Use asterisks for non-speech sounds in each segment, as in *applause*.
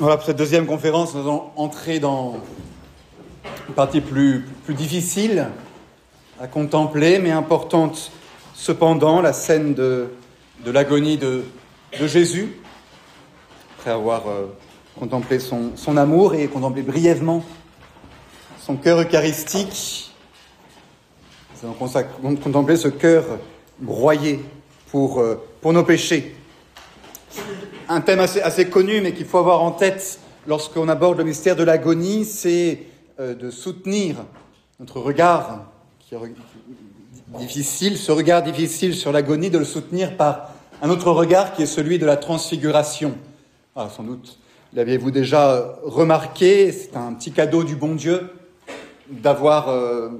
Voilà, pour cette deuxième conférence, nous allons entrer dans une partie plus, plus difficile à contempler, mais importante cependant, la scène de, de l'agonie de, de, Jésus, après avoir euh, contemplé son, son, amour et contemplé brièvement son cœur eucharistique. Nous allons contempler ce cœur broyé pour, euh, pour nos péchés un thème assez, connu, mais qu'il faut avoir en tête lorsqu'on aborde le mystère de l'agonie, c'est euh, de soutenir notre regard qui est difficile, ce regard difficile sur l'agonie, de le soutenir par un autre regard qui est celui de la transfiguration. Ah, sans doute l'aviez-vous déjà remarqué, c'est un petit cadeau du bon Dieu d'avoir euh,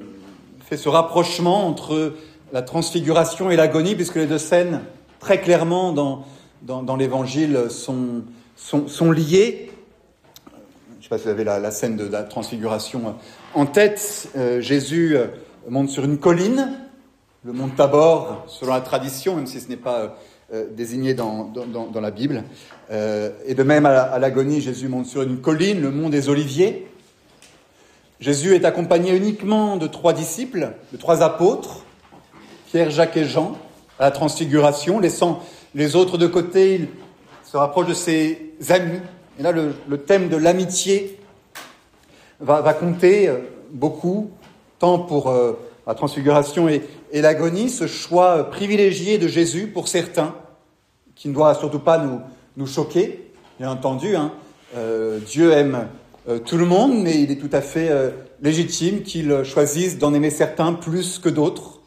fait ce rapprochement entre la transfiguration et l'agonie, puisque les deux scènes, très clairement dans dans, l'évangile sont, sont, sont, liés. Je ne sais pas si vous avez la, scène de la transfiguration en tête. Euh, Jésus euh, monte sur une colline, le mont Tabor, selon la tradition, même si ce n'est pas euh, désigné dans, dans, dans, la Bible. Et de même, à l'agonie, Jésus monte sur une colline, le mont des Oliviers. Jésus est accompagné uniquement de trois disciples, de trois apôtres, Pierre, Jacques et Jean, à la transfiguration, laissant les autres de côté, il se rapproche de ses amis. Et là, le, thème de l'amitié va, compter euh, beaucoup, tant pour euh, la transfiguration et, l'agonie, ce choix privilégié de Jésus pour certains, qui ne doit surtout pas nous, choquer, bien entendu. Hein. Euh, Dieu aime euh, tout le monde, mais il est tout à fait euh, légitime qu'il choisisse d'en aimer certains plus que d'autres.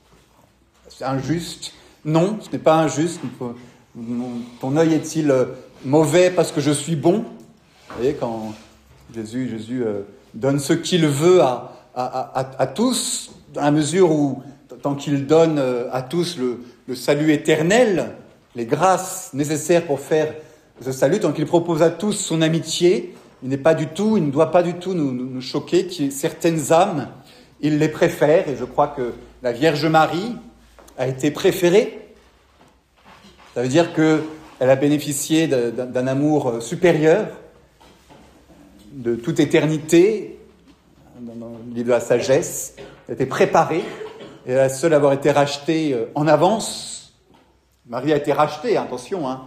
C'est injuste. Non, ce n'est pas injuste. Ton œil est-il euh, mauvais parce que je suis bon? Vous voyez, quand Jésus, Jésus euh, donne ce qu'il veut à, à, à, tous, dans la mesure où, tant qu'il donne euh, à tous le, le, salut éternel, les grâces nécessaires pour faire ce salut, tant qu'il propose à tous son amitié, il n'est pas du tout, il ne doit pas du tout nous, choquer qu'il certaines âmes, il les préfère, et je crois que la Vierge Marie a été préférée ça veut dire qu'elle a bénéficié d'un amour supérieur, de toute éternité, dans le livre de la sagesse. Elle été préparée, et la seule à avoir été rachetée euh, en avance. Marie a été rachetée, attention. Hein.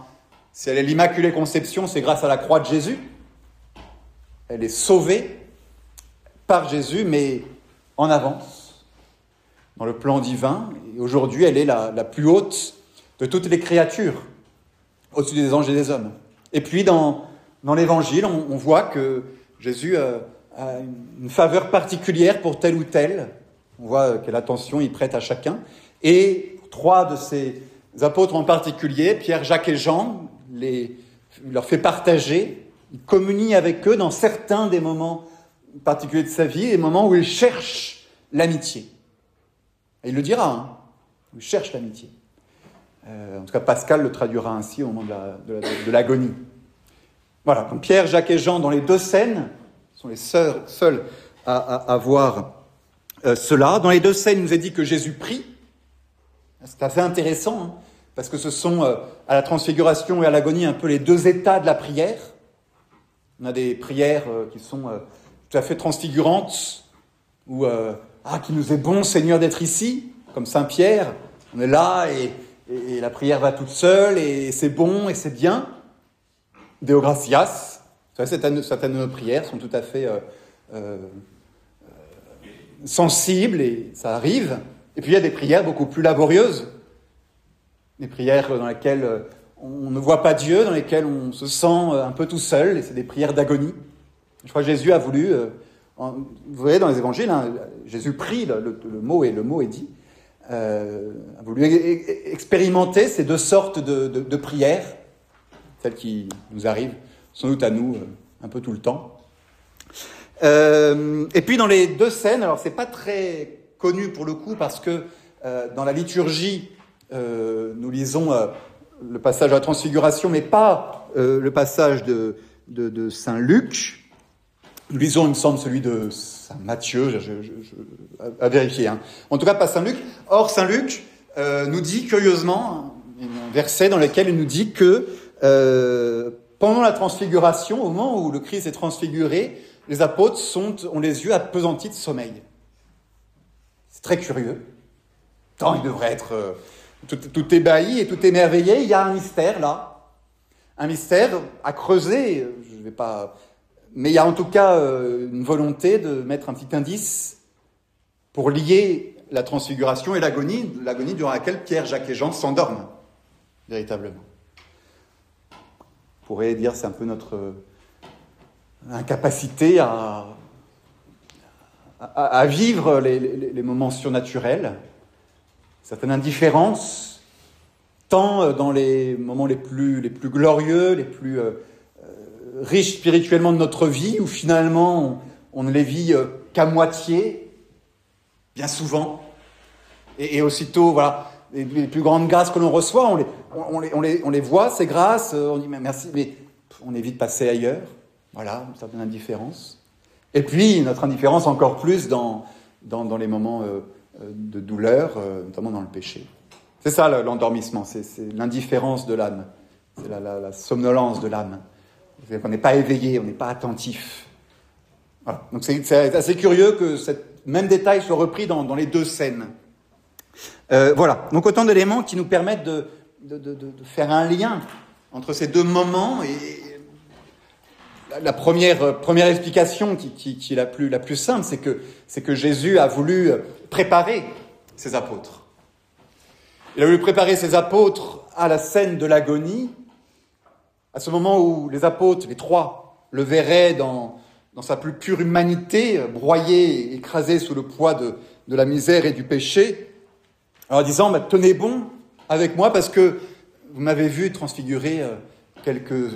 Si elle est l'Immaculée Conception, c'est grâce à la croix de Jésus. Elle est sauvée par Jésus, mais en avance, dans le plan divin. Et aujourd'hui, elle est la plus haute de toutes les créatures, au-dessus des anges et des hommes. Et puis dans, l'Évangile, on, voit que Jésus euh, a une faveur particulière pour tel ou tel. On voit euh, quelle attention il prête à chacun. Et trois de ces apôtres en particulier, Pierre, Jacques et Jean, leur fait partager, il communie avec eux dans certains des moments particuliers de sa vie, des moments où il cherche l'amitié. Et il le dira, hein, il cherche l'amitié. Euh, en tout cas, Pascal le traduira ainsi au moment de l'agonie. Voilà, donc Pierre, Jacques et Jean, dans les deux scènes, sont les seuls, à, voir euh, cela. Dans les deux scènes, il nous est dit que Jésus prie. C'est assez intéressant, hein, parce que ce sont euh, à la transfiguration et à l'agonie un peu les deux états de la prière. On a des prières qui sont tout à fait transfigurantes, euh, ah, qu'il nous est bon, Seigneur, d'être ici, comme Saint Pierre. On est là et et, la prière va toute seule, et c'est bon, et c'est bien. Deo gratias. Certaines, certaines de nos prières sont tout à fait euh, euh, sensibles, et ça arrive. Et puis il y a des prières beaucoup plus laborieuses. Des prières dans lesquelles on ne voit pas Dieu, dans lesquelles on se sent un peu tout seul, et c'est des prières d'agonie. Je crois que Jésus a voulu, euh, vous voyez dans les évangiles, hein, Jésus prie, le, mot et le mot est dit, euh, a voulu expérimenter ces deux sortes de, prières, celles qui nous arrivent sans doute à nous euh, un peu tout le temps. Euh, et puis dans les deux scènes, alors c'est pas très connu pour le coup parce que euh, dans la liturgie, nous lisons le passage de la transfiguration, mais pas le passage de, de, de Saint Luc. Nous lisons, il me semble, celui de Matthieu, à, vérifier. Hein. En tout cas, pas Saint Luc. Or, Saint Luc euh, nous dit curieusement un verset dans lequel il nous dit que euh, pendant la transfiguration, au moment où le Christ est transfiguré, les apôtres ont les yeux appesantis de sommeil. C'est très curieux. Tant ils devraient être euh, tout, tout ébahis et tout émerveillés. Il y a un mystère là. Un mystère à creuser. Je vais pas. Mais il y a en tout cas euh, une volonté de mettre un petit indice pour lier la transfiguration et l'agonie, l'agonie durant laquelle Pierre, Jacques et Jean s'endorment, véritablement. On pourrait dire c'est un peu notre incapacité à, à, vivre les, moments surnaturels, certaine indifférence, tant dans les moments les plus, les plus glorieux, les plus euh, euh, riches spirituellement de notre vie, où finalement on, ne les vit euh, qu'à moitié, bien souvent, et, aussitôt, voilà, les, plus grandes grâces que l'on reçoit, on les, on, les, on, les, on les voit, ces grâces, on dit merci, mais on évite de passer ailleurs. Voilà, une certaine indifférence. Et puis, notre indifférence encore plus dans, dans, les moments euh, euh, de douleur, euh, notamment dans le péché. C'est ça l'endormissement, c'est l'indifférence de l'âme, c'est la, somnolence de l'âme. On n'est pas éveillé, on n'est pas attentif. Voilà. Donc c'est assez curieux que ce même détail soit repris dans, les deux scènes. voilà, donc autant d'éléments qui nous permettent de, faire un lien entre ces deux moments et, la première, euh, première explication qui, qui, est la plus, la plus simple, c'est que, c'est que Jésus a voulu euh, préparer ses apôtres. Il a voulu préparer ses apôtres à la scène de l'agonie, à ce moment où les apôtres, les trois, le verraient dans, sa plus pure humanité, broyé, écrasé sous le poids de, la misère et du péché, en disant, bah, tenez bon avec moi parce que vous m'avez vu transfigurer euh, quelques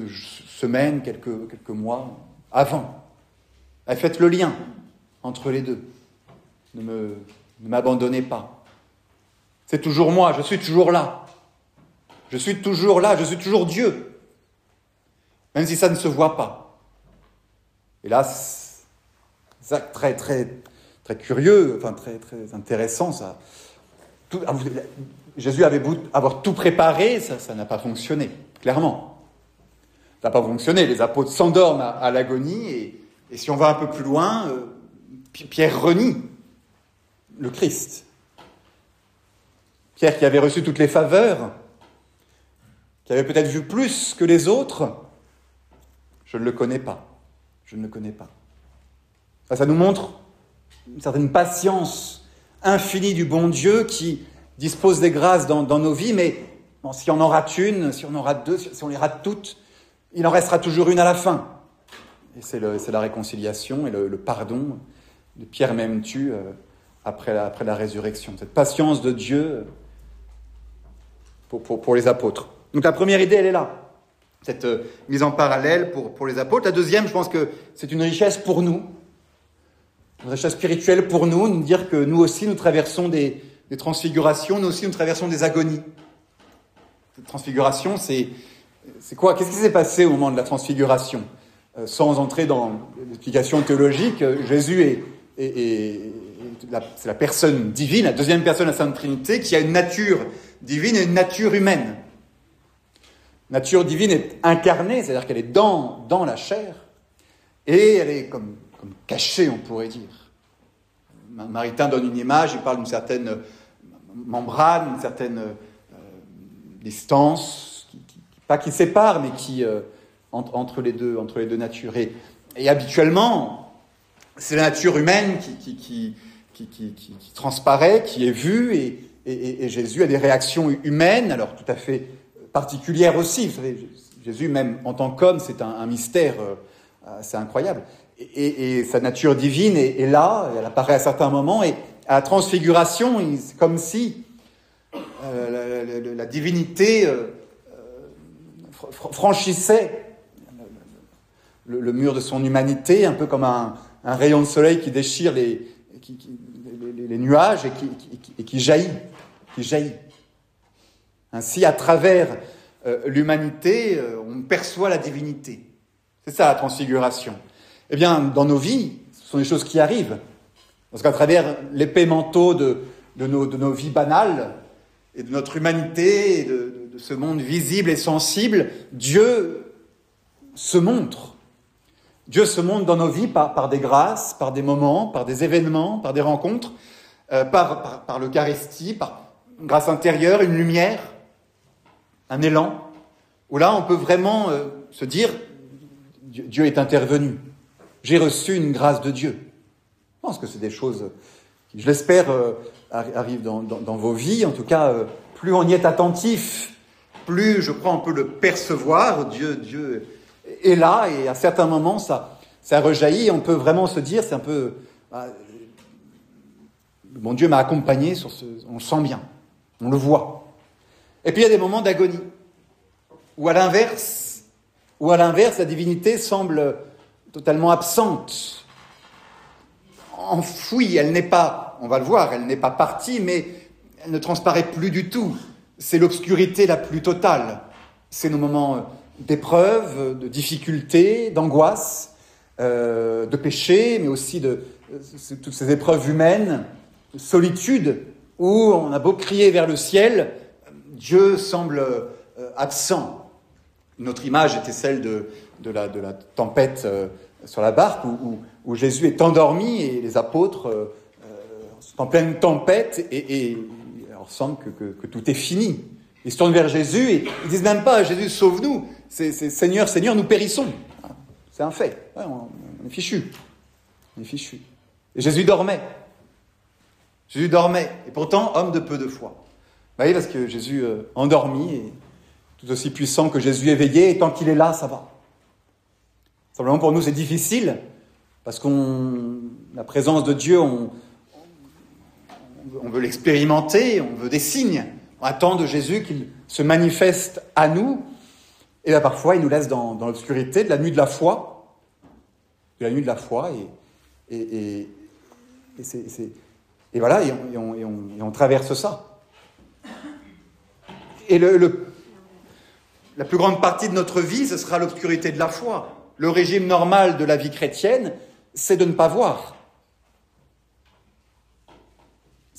semaines, quelques, mois avant. faites le lien entre les deux. Ne m'abandonnez pas. C'est toujours moi, je suis toujours là. Je suis toujours là, je suis toujours Dieu. Même si ça ne se voit pas. Et là, c'est très, très, très curieux, enfin très, très intéressant. Ah, Jésus avait beau avoir tout préparé, ça, n'a pas fonctionné, clairement. Ça n'a pas fonctionné. Les apôtres s'endorment à, l'agonie et, si on va un peu plus loin, euh, Pierre renie le Christ. Pierre qui avait reçu toutes les faveurs, qui avait peut-être vu plus que les autres, je ne le connais pas. Je ne le connais pas. Ça, nous montre une certaine patience infinie du bon Dieu qui dispose des grâces dans, nos vies, mais si on en rate une, si on en rate deux, si on les rate toutes, il en restera toujours une à la fin. Et c'est la réconciliation et le, pardon de Pierre même tu euh, après, la, après la résurrection. Cette patience de Dieu pour, pour, les apôtres. Donc la première idée, elle est là. Cette euh, mise en parallèle pour, pour les apôtres. La deuxième, je pense que c'est une richesse pour nous. Une richesse spirituelle pour nous, nous dire que nous aussi, nous traversons des, des transfigurations, nous aussi, nous traversons des agonies. Cette transfiguration, c'est c'est quoi? Qu'est-ce qui s'est passé au moment de la transfiguration? Euh, Sans entrer dans l'explication théologique, euh, Jésus est, la, c'est la personne divine, la deuxième personne de la Sainte Trinité, qui a une nature divine et une nature humaine. Nature divine est incarnée, c'est-à-dire qu'elle est dans, dans la chair, et elle est comme, comme cachée, on pourrait dire. Maritain donne une image, il parle d'une certaine membrane, une certaine euh, distance, pas qui sépare, mais qui euh, entre, les deux, entre les deux natures. Et, habituellement, c'est la nature humaine qui, qui, transparaît, qui est vue, et, et, Jésus a des réactions humaines, alors tout à fait particulières aussi. Jésus, même en tant qu'homme, c'est un, mystère euh, assez incroyable. Et, sa nature divine est, là, elle apparaît à certains moments, et à la transfiguration, c'est comme si euh, la, divinité franchissait le, mur de son humanité, un peu comme un, rayon de soleil qui déchire les, nuages et qui jaillit. Ainsi, à travers euh, l'humanité, euh, on perçoit la divinité. C'est ça la transfiguration. Eh bien, dans nos vies, ce sont des choses qui arrivent. Parce qu'à travers l'épais manteau de, nos, vies banales et de notre humanité et de, ce monde visible et sensible, Dieu se montre. Dieu se montre dans nos vies par, des grâces, par des moments, par des événements, par des rencontres, euh, par, par l'Eucharistie, par une grâce intérieure, une lumière, un élan, où là on peut vraiment euh, se dire Dieu est intervenu. J'ai reçu une grâce de Dieu. Je pense que c'est des choses qui, je l'espère, euh, arrivent dans, vos vies. En tout cas, euh, plus on y est attentif, plus je crois on peut le percevoir. Dieu, Dieu est là et à certains moments ça, ça rejaillit. On peut vraiment se dire, c'est un peu, bah, mon Dieu m'a accompagné on le sent bien, on le voit. Et puis il y a des moments d'agonie, où à l'inverse, où à l'inverse la divinité semble totalement absente, enfouie, elle n'est pas, on va le voir, elle n'est pas partie, mais elle ne transparaît plus du tout. C'est l'obscurité la plus totale. C'est nos moments d'épreuve, de difficulté, d'angoisse, euh, de péché, mais aussi de euh, toutes ces épreuves humaines, de solitude, où on a beau crier vers le ciel, Dieu semble euh, absent. Notre image était celle de, la, tempête sur la barque où, Jésus est endormi et les apôtres sont en pleine tempête et, il semble que, tout est fini. Ils se tournent vers Jésus et ils disent même pas Jésus sauve-nous, c'est Seigneur, Seigneur, nous périssons. C'est un fait. on, est fichu. On est fichu. Et Jésus dormait. Jésus dormait. Et pourtant, homme de peu de foi. Vous voyez, parce que Jésus euh, endormi est tout aussi puissant que Jésus éveillé, et tant qu'il est là, ça va. Simplement pour nous, c'est difficile, parce qu'on la présence de Dieu, on, veut l'expérimenter, on veut des signes. On attend de Jésus qu'il se manifeste à nous. Et là, parfois, il nous laisse dans, l'obscurité de la nuit de la foi. De la nuit de la foi. Et, et, et, et voilà, et on, on, on, traverse ça. Et la plus grande partie de notre vie, ce sera l'obscurité de la foi. Le régime normal de la vie chrétienne, c'est de ne pas voir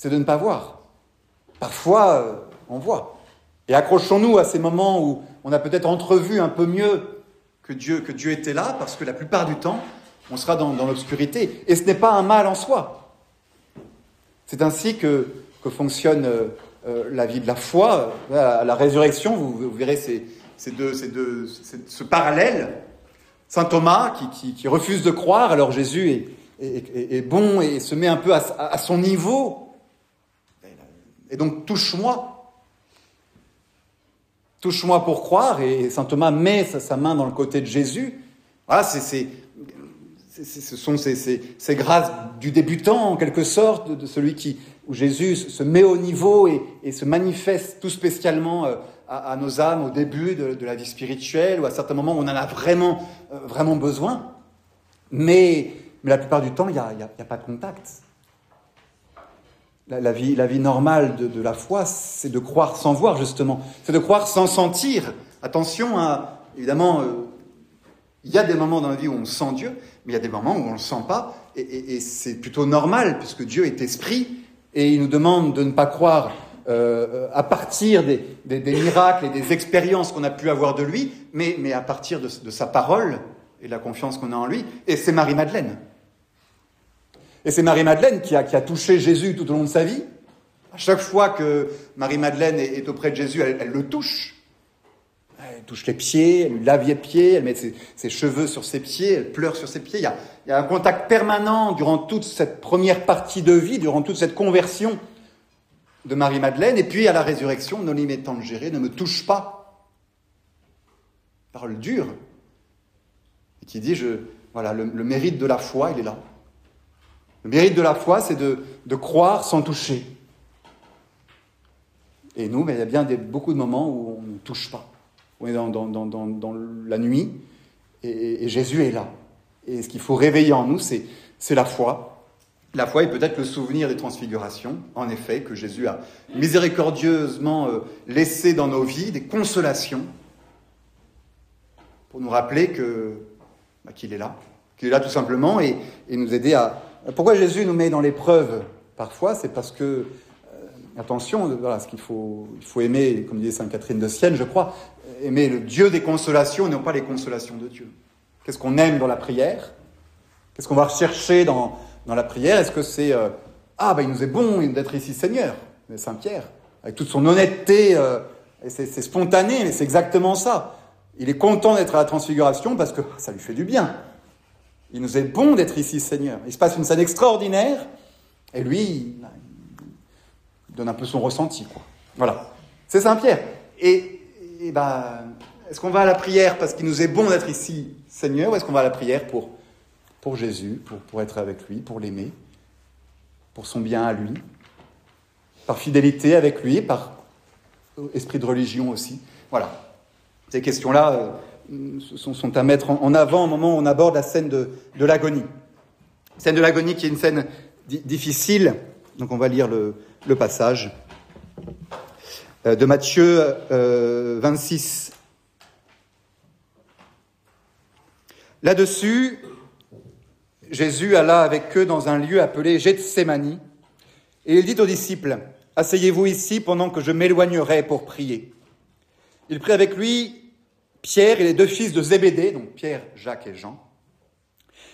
c'est de ne pas voir. Parfois, euh, on voit. Et accrochons-nous à ces moments où on a peut-être entrevu un peu mieux que Dieu, était là, parce que la plupart du temps, on sera dans, l'obscurité. Et ce n'est pas un mal en soi. C'est ainsi que, que fonctionne euh, euh, la vie de la foi. À la résurrection, vous, verrez ces, ces deux, ces deux, ce parallèle. Saint Thomas qui, qui, refuse de croire, alors Jésus est, est, est, bon et se met un peu à, à son niveau. Et donc, touche-moi. Touche-moi pour croire. Et saint Thomas met sa, main dans le côté de Jésus. Voilà, c'est, ce sont ces, grâces du débutant, en quelque sorte, de, celui qui, où Jésus se met au niveau et, se manifeste tout spécialement euh, à, nos âmes au début de, la vie spirituelle, ou à certains moments où on en a vraiment, euh, vraiment besoin. Mais, la plupart du temps, il n'y a, a, pas de contact la, vie, normale de, la foi, c'est de croire sans voir, justement. C'est de croire sans sentir. Attention, à, évidemment, euh, il y a des moments dans la vie où on sent Dieu, mais il y a des moments où on ne le sent pas. Et, c'est plutôt normal, puisque Dieu est esprit, et il nous demande de ne pas croire euh, à partir des, miracles et des expériences qu'on a pu avoir de lui, mais, mais à partir de, de sa parole et de la confiance qu'on a en lui. Et c'est Marie-Madeleine. Et c'est Marie-Madeleine qui a, qui a, touché Jésus tout au long de sa vie. À chaque fois que Marie-Madeleine est, auprès de Jésus, elle, le touche. Elle touche les pieds, elle lui lave les pieds, elle met ses, cheveux sur ses pieds, elle pleure sur ses pieds. Il y, a, un contact permanent durant toute cette première partie de vie, durant toute cette conversion de Marie-Madeleine. Et puis à la résurrection, non de gérer, ne me touche pas. Parole dure. Et qui dit, je, voilà, le mérite de la foi, il est là. Le mérite de la foi, c'est de, croire sans toucher. Et nous, mais il y a bien beaucoup de moments où on ne touche pas. On est dans, la nuit et, Jésus est là. Et ce qu'il faut réveiller en nous, c'est la foi. La foi est peut-être le souvenir des transfigurations, en effet, que Jésus a miséricordieusement euh, laissé dans nos vies, des consolations, pour nous rappeler que bah, qu'il est là, qu'il est là tout simplement, et nous aider à, pourquoi Jésus nous met dans l'épreuve parfois C'est parce que attention, voilà, ce qu'il faut, il faut aimer, comme disait Sainte Catherine de Sienne, je crois, aimer le Dieu des consolations, non pas les consolations de Dieu. Qu'est-ce qu'on aime dans la prière? Qu'est-ce qu'on va rechercher dans, dans la prière? Est-ce que c'est euh, Ah, ben il nous est bon d'être ici Seigneur? Saint Pierre, avec toute son honnêteté, euh, c'est spontané, mais c'est exactement ça. Il est content d'être à la transfiguration parce que ça lui fait du bien. Il nous est bon d'être ici Seigneur. Il se passe une scène extraordinaire, et lui, donne un peu son ressenti. Quoi. Voilà. C'est Saint Pierre. Et, et ben, est-ce qu'on va à la prière parce qu'il nous est bon d'être ici Seigneur, ou est-ce qu'on va à la prière pour pour Jésus, pour, pour être avec lui, pour l'aimer, pour son bien à lui, par fidélité avec lui, par esprit de religion aussi? Voilà. Ces questions-là euh, sont, sont, à mettre en avant au moment où on aborde la scène de, de l'agonie. Scène de l'agonie qui est une scène difficile. Donc on va lire le, passage euh, de Matthieu euh, 26. Là-dessus, Jésus alla avec eux dans un lieu appelé Gethsemane, et il dit aux disciples, Asseyez-vous ici pendant que je m'éloignerai pour prier. Il prit avec lui Pierre et les deux fils de Zébédée, donc Pierre, Jacques et Jean,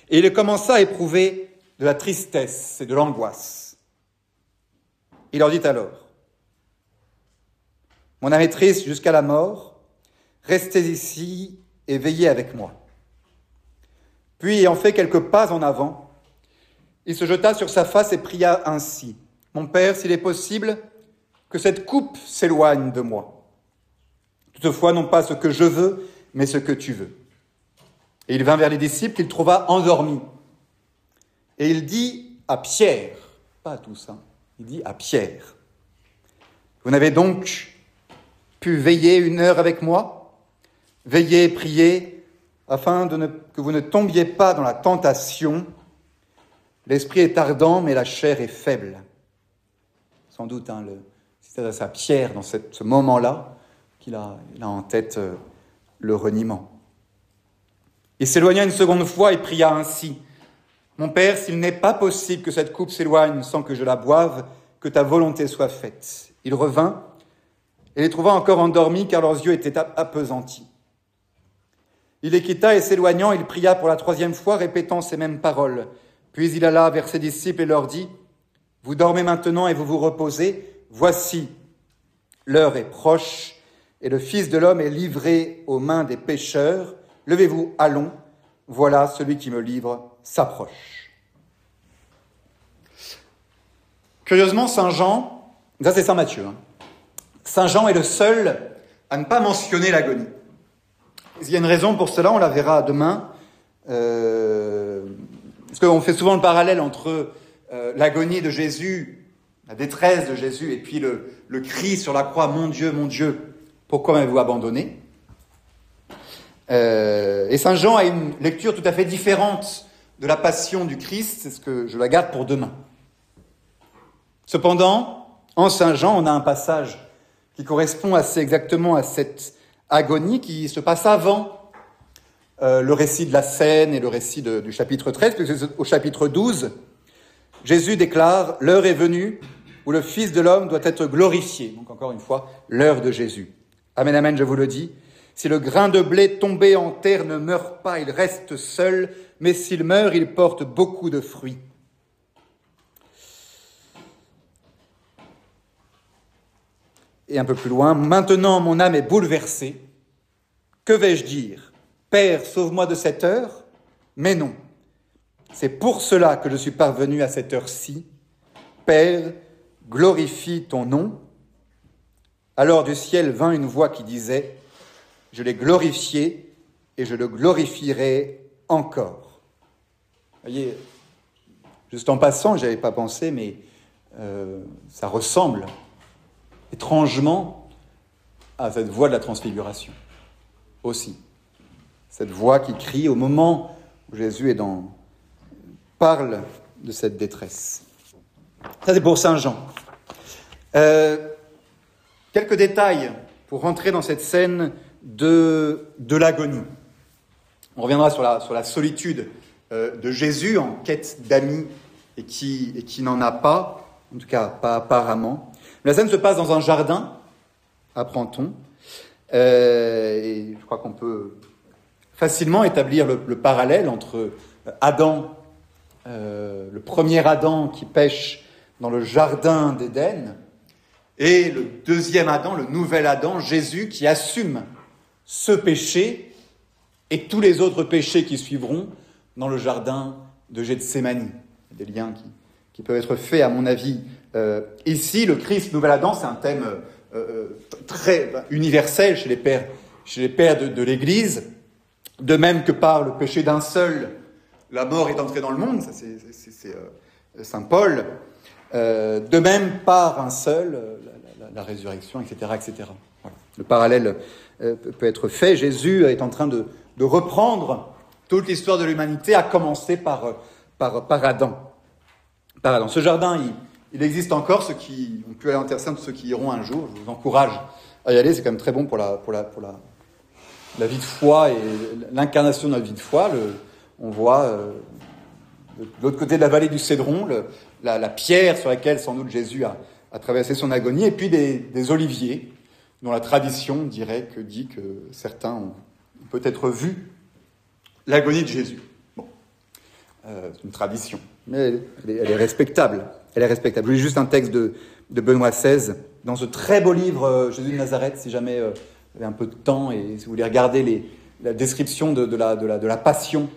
et il commença à éprouver de la tristesse et de l'angoisse. Il leur dit alors, Mon âme triste jusqu'à la mort, restez ici et veillez avec moi. Puis, ayant fait quelques pas en avant, il se jeta sur sa face et pria ainsi. Mon Père, s'il est possible, que cette coupe s'éloigne de moi. Toutefois, non pas ce que je veux, mais ce que tu veux. Et il vint vers les disciples qu'il trouva endormis. Et il dit à Pierre, pas à tous, il dit à Pierre, vous n'avez donc pu veiller une heure avec moi, veiller et prier afin de que vous ne tombiez pas dans la tentation. L'esprit est ardent, mais la chair est faible. Sans doute, hein, c'est à sa pierre dans ce moment-là qu'il a, en tête euh, le reniement. Il s'éloigna une seconde fois et pria ainsi. Mon Père, s'il n'est pas possible que cette coupe s'éloigne sans que je la boive, que ta volonté soit faite. Il revint et les trouva encore endormis car leurs yeux étaient appesantis. Il les quitta et s'éloignant, il pria pour la troisième fois, répétant ces mêmes paroles. Puis il alla vers ses disciples et leur dit, Vous dormez maintenant et vous vous reposez, voici, l'heure est proche, et le Fils de l'homme est livré aux mains des pécheurs. Levez-vous, allons, voilà celui qui me livre s'approche. Curieusement, Saint Jean, ça c'est Saint Matthieu, hein. Saint Jean est le seul à ne pas mentionner l'agonie. Il y a une raison pour cela, on la verra demain. Euh, parce qu'on fait souvent le parallèle entre euh, l'agonie de Jésus, la détresse de Jésus, et puis le, le cri sur la croix, Mon Dieu, mon Dieu, pourquoi m'avez-vous abandonné? Euh, Et Saint Jean a une lecture tout à fait différente de la passion du Christ, c'est ce que je la garde pour demain. Cependant, en Saint Jean, on a un passage qui correspond assez exactement à cette agonie qui se passe avant euh, le récit de la scène et le récit du chapitre 13, puisque au chapitre 12, Jésus déclare, l'heure est venue où le Fils de l'homme doit être glorifié. Donc encore une fois, l'heure de Jésus. Amen, amen, je vous le dis. Si le grain de blé tombé en terre ne meurt pas, il reste seul, mais s'il meurt, il porte beaucoup de fruits. Et un peu plus loin, maintenant mon âme est bouleversée. Que vais-je dire? Père, sauve-moi de cette heure? Mais non. C'est pour cela que je suis parvenu à cette heure-ci. Père, glorifie ton nom. Alors du ciel vint une voix qui disait, Je l'ai glorifié et je le glorifierai encore. Voyez, juste en passant, je n'avais pas pensé, mais euh, ça ressemble étrangement à cette voix de la transfiguration aussi. Cette voix qui crie au moment où Jésus est dans, parle de cette détresse. Ça, c'est pour Saint Jean. Euh, quelques détails pour rentrer dans cette scène de, de l'agonie. On reviendra sur la, sur la solitude euh, de Jésus en quête d'amis et qui, et qui n'en a pas, en tout cas pas apparemment. La scène se passe dans un jardin, apprend-on, euh, et je crois qu'on peut facilement établir le, parallèle entre Adam, euh, le premier Adam qui pêche dans le jardin d'Éden, et le deuxième Adam, le nouvel Adam, Jésus, qui assume ce péché et tous les autres péchés qui suivront dans le jardin de Gethsemane. Des liens qui, peuvent être faits, à mon avis. Euh, ici, le Christ, nouvel Adam, c'est un thème euh, euh, très universel chez les pères, chez les pères de, l'Église. De même que par le péché d'un seul, la mort est entrée dans le monde, ça c'est Saint Paul. de même par un seul, la, résurrection, etc. etc. Le parallèle peut être fait. Jésus est en train de, reprendre toute l'histoire de l'humanité, à commencer par, par, par Adam. Par Adam. Ce jardin, il, existe encore, ceux qui ont pu aller en Terre Sainte, ceux qui iront un jour, je vous encourage à y aller, c'est quand même très bon pour la, pour la, pour la, la vie de foi et l'incarnation de la vie de foi. On voit euh, de l'autre côté de la vallée du Cédron la, la, pierre sur laquelle sans doute Jésus a, traversé son agonie, et puis des, oliviers dont la tradition dirait que dit que certains ont peut-être vu l'agonie de Jésus. Bon, euh, c'est une tradition, mais elle est, respectable elle est respectable. Je lis juste un texte de, Benoît XVI dans ce très beau livre euh, Jésus de Nazareth, si jamais euh, vous avez un peu de temps et si vous voulez regarder la description de, la, passion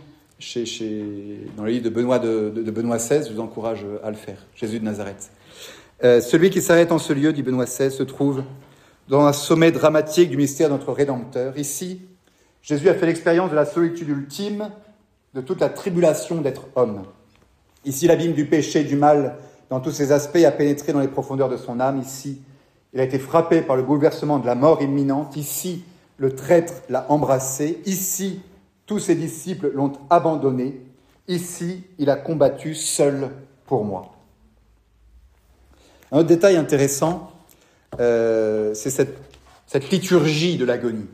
dans le livre de Benoît, de, Benoît XVI, je vous encourage à le faire. Jésus de Nazareth. celui qui s'arrête en ce lieu, dit Benoît XVI, se trouve dans un sommet dramatique du mystère de notre Rédempteur. Ici, Jésus a fait l'expérience de la solitude ultime, de toute la tribulation d'être homme. Ici, l'abîme du péché du mal dans tous ses aspects, a pénétré dans les profondeurs de son âme. Ici, il a été frappé par le bouleversement de la mort imminente. Ici, le traître l'a embrassé. Ici, tous ses disciples l'ont abandonné. Ici, il a combattu seul pour moi. Un autre détail intéressant, euh, c'est cette, liturgie de l'agonie.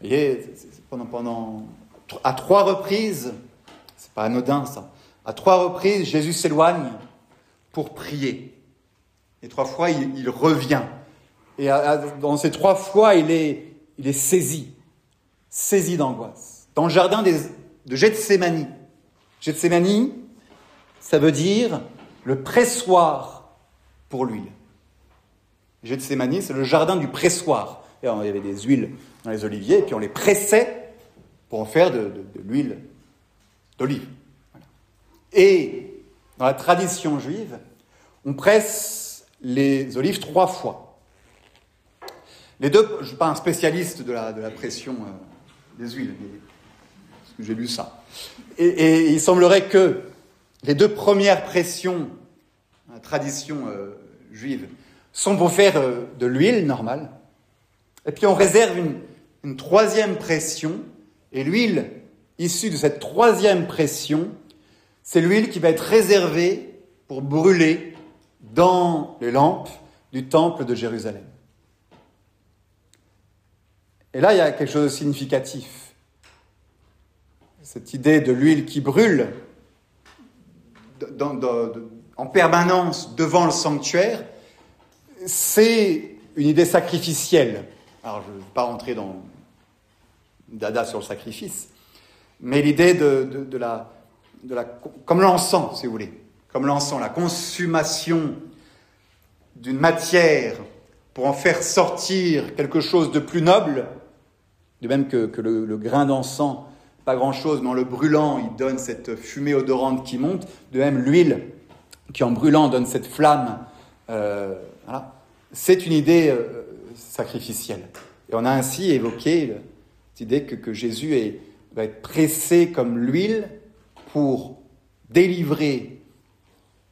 Vous voyez, pendant, pendant, à trois reprises, c'est pas anodin ça, à trois reprises, Jésus s'éloigne pour prier. Et trois fois, il, revient. Et dans ces trois fois, il est, il est saisi, saisi d'angoisse. Dans le jardin de Gethsemane. Gethsemane, ça veut dire le pressoir pour l'huile. Gethsemane, c'est le jardin du pressoir. Et il y avait des huiles dans les oliviers, et puis on les pressait pour en faire de, l'huile d'olive. Et dans la tradition juive, on presse les olives trois fois. Les deux, je ne suis pas un spécialiste de la, pression euh, des huiles, mais, j'ai lu ça. Et, il semblerait que les deux premières pressions, la tradition euh, juive, sont pour faire euh, de l'huile normale. Et puis on réserve une, une troisième pression, et l'huile issue de cette troisième pression c'est l'huile qui va être réservée pour brûler dans les lampes du temple de Jérusalem. Et là, il y a quelque chose de significatif. Cette idée de l'huile qui brûle en permanence devant le sanctuaire, c'est une idée sacrificielle. Alors, je ne vais pas rentrer dans dada sur le sacrifice, mais l'idée de la, comme l'encens, si vous voulez, comme l'encens, la consommation d'une matière pour en faire sortir quelque chose de plus noble, de même que, le, grain d'encens, pas grand-chose, mais en le brûlant, il donne cette fumée odorante qui monte, de même l'huile qui en brûlant donne cette flamme. Euh, C'est une idée euh, sacrificielle. Et on a ainsi évoqué cette idée que, Jésus va être pressé comme l'huile pour délivrer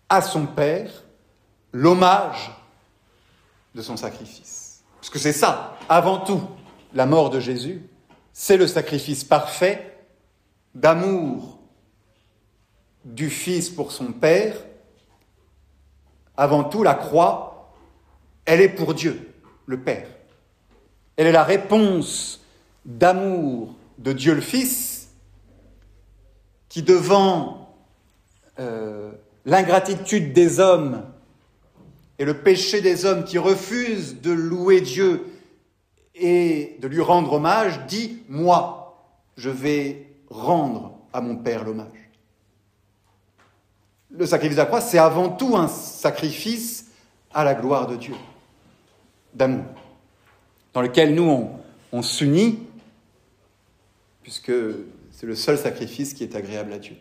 à son Père l'hommage de son sacrifice. Parce que c'est ça, avant tout, la mort de Jésus, c'est le sacrifice parfait d'amour du Fils pour son Père. Avant tout, la croix, elle est pour Dieu, le Père. Elle est la réponse d'amour de Dieu le Fils qui, devant euh, l'ingratitude des hommes, et le péché des hommes qui refusent de louer Dieu et de lui rendre hommage, dit, moi, je vais rendre à mon Père l'hommage. Le sacrifice de la croix, c'est avant tout un sacrifice à la gloire de Dieu, d'amour, dans lequel nous, on, s'unit, puisque c'est le seul sacrifice qui est agréable à Dieu.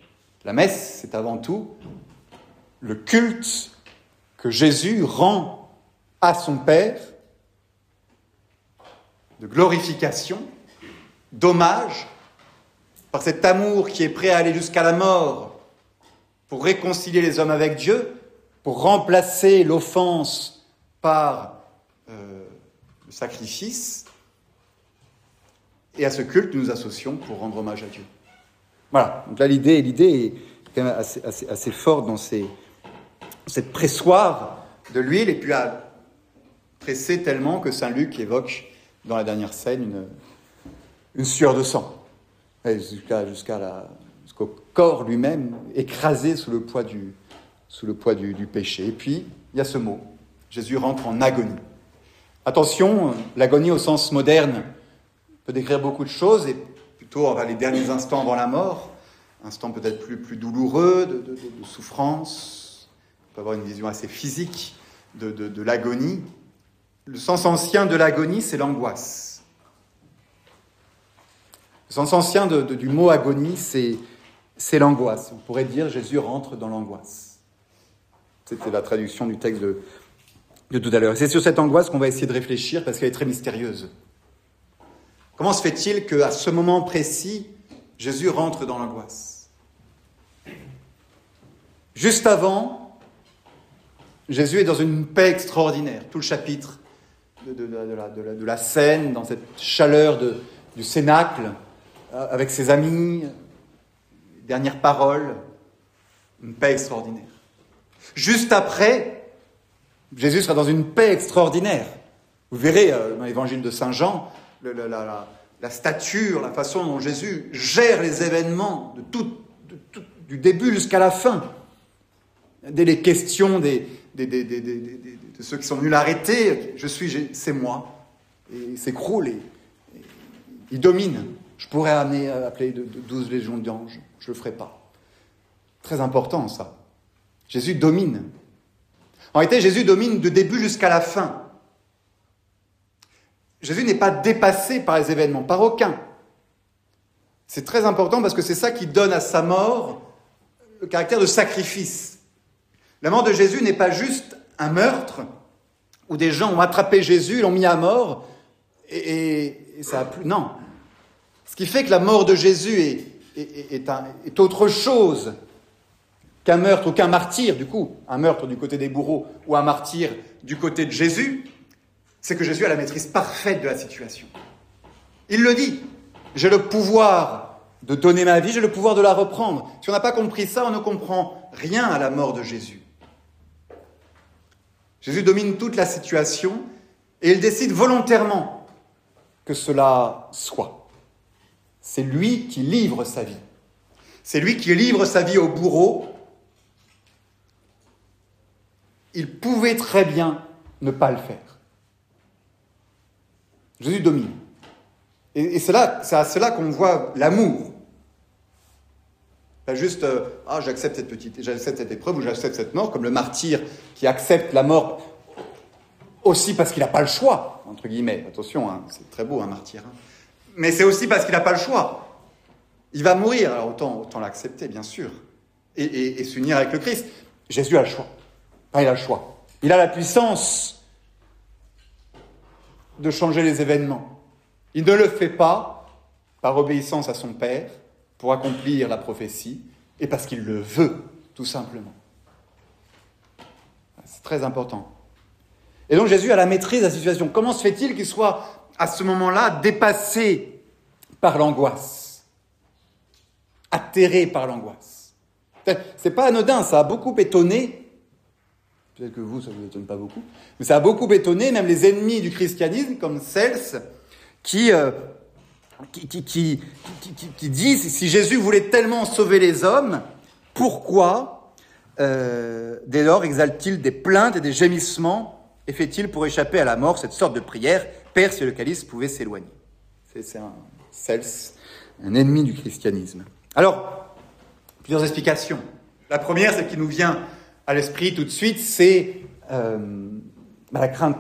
La messe, c'est avant tout le culte que Jésus rend à son Père de glorification, d'hommage, par cet amour qui est prêt à aller jusqu'à la mort pour réconcilier les hommes avec Dieu, pour remplacer l'offense par euh, le sacrifice. Et à ce culte, nous nous associons pour rendre hommage à Dieu. Voilà, donc là l'idée, l'idée est quand même assez, forte dans cette pressoire de l'huile, et puis à presser tellement que Saint Luc évoque dans la dernière scène une, sueur de sang, jusqu'à, jusqu'au corps lui-même écrasé sous le poids, du, sous le poids du péché. Et puis, il y a ce mot, Jésus rentre en agonie. Attention, l'agonie au sens moderne peut décrire beaucoup de choses, et plutôt les derniers instants avant la mort, instant peut-être plus, douloureux, de, souffrance, on peut avoir une vision assez physique de, de l'agonie. Le sens ancien de l'agonie, c'est l'angoisse. Le sens ancien du mot agonie, c'est l'angoisse. On pourrait dire Jésus rentre dans l'angoisse. C'était la traduction du texte de, de tout à l'heure. C'est sur cette angoisse qu'on va essayer de réfléchir parce qu'elle est très mystérieuse. Comment se fait-il qu'à ce moment précis, Jésus rentre dans l'angoisse? Juste avant, Jésus est dans une paix extraordinaire. Tout le chapitre de, de, la, scène, dans cette chaleur du cénacle, euh, avec ses amis, dernières paroles, une paix extraordinaire. Juste après, Jésus sera dans une paix extraordinaire. Vous verrez euh, dans l'évangile de Saint Jean la, stature, la façon dont Jésus gère les événements de tout, du début jusqu'à la fin. Dès les questions des, de ceux qui sont venus l'arrêter, je suis, c'est moi. Et il s'écroule et, il domine. Je pourrais amener, appeler de, de 12 légions d'anges, je ne le ferai pas. Très important ça. Jésus domine. En réalité, Jésus domine de début jusqu'à la fin. Jésus n'est pas dépassé par les événements, par aucun. C'est très important parce que c'est ça qui donne à sa mort le caractère de sacrifice. La mort de Jésus n'est pas juste un meurtre où des gens ont attrapé Jésus, l'ont mis à mort, et, ça a plus. Non. Ce qui fait que la mort de Jésus est, est, autre chose qu'un meurtre ou qu'un martyr, du coup, un meurtre du côté des bourreaux ou un martyr du côté de Jésus, c'est que Jésus a la maîtrise parfaite de la situation. Il le dit, j'ai le pouvoir de donner ma vie, j'ai le pouvoir de la reprendre. Si on n'a pas compris ça, on ne comprend rien à la mort de Jésus. Jésus domine toute la situation et il décide volontairement que cela soit. C'est lui qui livre sa vie. C'est lui qui livre sa vie au bourreau. Il pouvait très bien ne pas le faire. Jésus domine. Et, c'est à cela qu'on voit l'amour. Pas juste, euh, ah, j'accepte cette petite, j'accepte cette épreuve ou j'accepte cette mort, comme le martyr qui accepte la mort aussi parce qu'il n'a pas le choix, entre guillemets. Attention, hein, c'est très beau un martyr. Hein. Mais c'est aussi parce qu'il n'a pas le choix. Il va mourir, alors autant l'accepter, bien sûr, et, s'unir avec le Christ. Jésus a le choix. Il a le choix. Il a la puissance de changer les événements. Il ne le fait pas par obéissance à son Père, pour accomplir la prophétie et parce qu'il le veut, tout simplement. C'est très important. Et donc Jésus a la maîtrise de la situation. Comment se fait-il qu'il soit à ce moment-là dépassé par l'angoisse? Atterré par l'angoisse C'est pas anodin, ça a beaucoup étonné. Peut-être que vous, ça ne vous étonne pas beaucoup. Mais ça a beaucoup étonné même les ennemis du christianisme, comme Cels, qui euh, qui, qui, qui, qui, dit si Jésus voulait tellement sauver les hommes, pourquoi euh, dès lors exalte-t-il des plaintes et des gémissements et fait-il pour échapper à la mort cette sorte de prière Père, si le calice pouvait s'éloigner? C'est un cels, un ennemi du christianisme. Alors, plusieurs explications. La première, celle qui nous vient à l'esprit tout de suite, c'est euh, bah, la crainte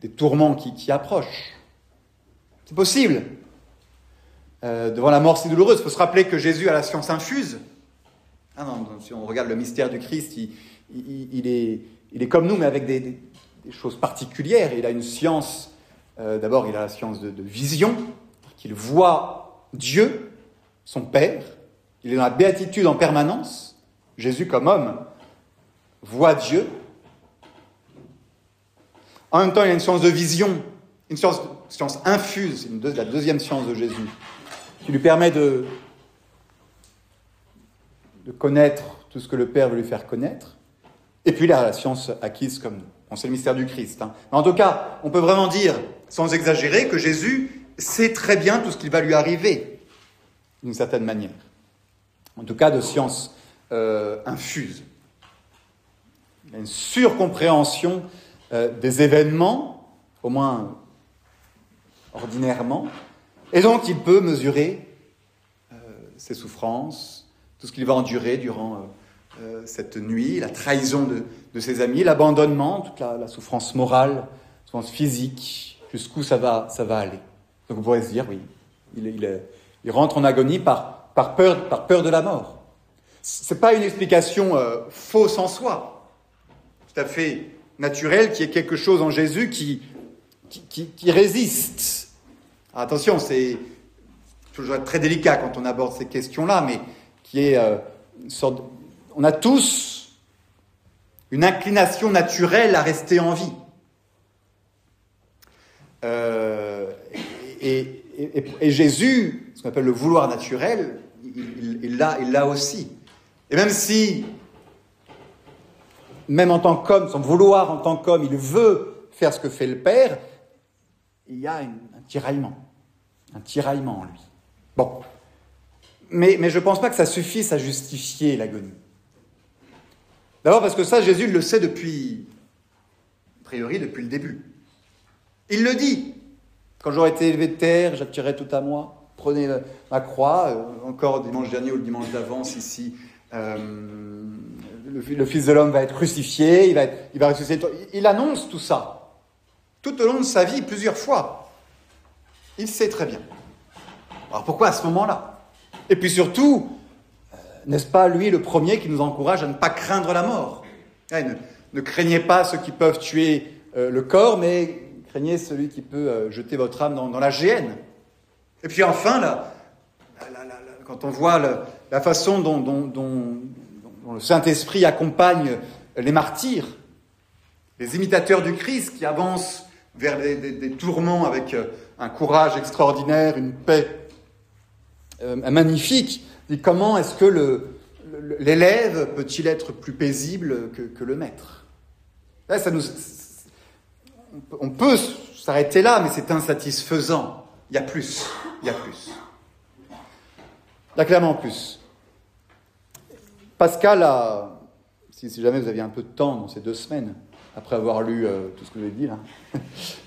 des tourments qui, approchent. C'est possible. Euh, devant la mort si douloureuse, il faut se rappeler que Jésus a la science infuse. Ah non, si on regarde le mystère du Christ, il, est, comme nous, mais avec des, choses particulières. Il a une science, euh, d'abord, il a la science de vision, qu'il voit Dieu, son Père. Il est dans la béatitude en permanence. Jésus, comme homme, voit Dieu. En même temps, il a une science de vision, une science, infuse, c'est la deuxième science de Jésus, qui lui permet de, connaître tout ce que le Père veut lui faire connaître. Et puis la science acquise comme nous. On sait le mystère du Christ. Hein. en tout cas, on peut vraiment dire, sans exagérer, que Jésus sait très bien tout ce qui va lui arriver, d'une certaine manière. En tout cas, de science euh, infuse. Il une surcompréhension euh, des événements, au moins ordinairement, et donc il peut mesurer euh, ses souffrances, tout ce qu'il va endurer durant cette nuit, la trahison de, ses amis, l'abandonnement, toute la, souffrance morale, la souffrance physique, jusqu'où ça va, ça va aller. Donc vous pourrez se dire, oui, il, rentre en agonie par, par, peur, par peur de la mort. Ce n'est pas une explication euh, fausse en soi, tout à fait naturelle, qui est quelque chose en Jésus qui, qui, résiste. attention, c'est toujours très délicat quand on aborde ces questions-là, mais qui est euh, une sorte. On a tous une inclination naturelle à rester en vie. Euh, et, Jésus, ce qu'on appelle le vouloir naturel, il l'a il, aussi. Et même si, même en tant qu'homme, son vouloir en tant qu'homme, il veut faire ce que fait le Père, il y a un tiraillement. Un tiraillement en lui. Bon. Mais, mais je ne pense pas que ça suffise à justifier l'agonie. D'abord parce que ça, Jésus le sait depuis, a priori, depuis le début. Il le dit. Quand j'aurai été élevé de terre, j'attirerai tout à moi. Prenez ma croix. Euh, encore dimanche dernier ou le dimanche d'avance ici, euh, le, Fils de l'homme va être crucifié, il va, il va ressusciter. Il annonce tout ça. Tout au long de sa vie, plusieurs fois. Il sait très bien. Alors pourquoi à ce moment-là? Et puis surtout, euh, n'est-ce pas lui le premier qui nous encourage à ne pas craindre la mort? Eh, ne, craignez pas ceux qui peuvent tuer le corps, mais craignez celui qui peut euh, jeter votre âme dans, la géhenne. Et puis enfin, là, quand on voit la façon dont, le Saint-Esprit accompagne les martyrs, les imitateurs du Christ qui avancent vers des, tourments avec euh, un courage extraordinaire, une paix euh, magnifique, dit comment est-ce que l'élève peut-il être plus paisible que, le maître? Là, ça nous, on peut s'arrêter là, mais c'est insatisfaisant. Il y a plus. Il y a plus. Il y a clairement plus. Pascal a, si, jamais vous aviez un peu de temps dans ces deux semaines, après avoir lu euh, tout ce que vous avez dit là, *laughs*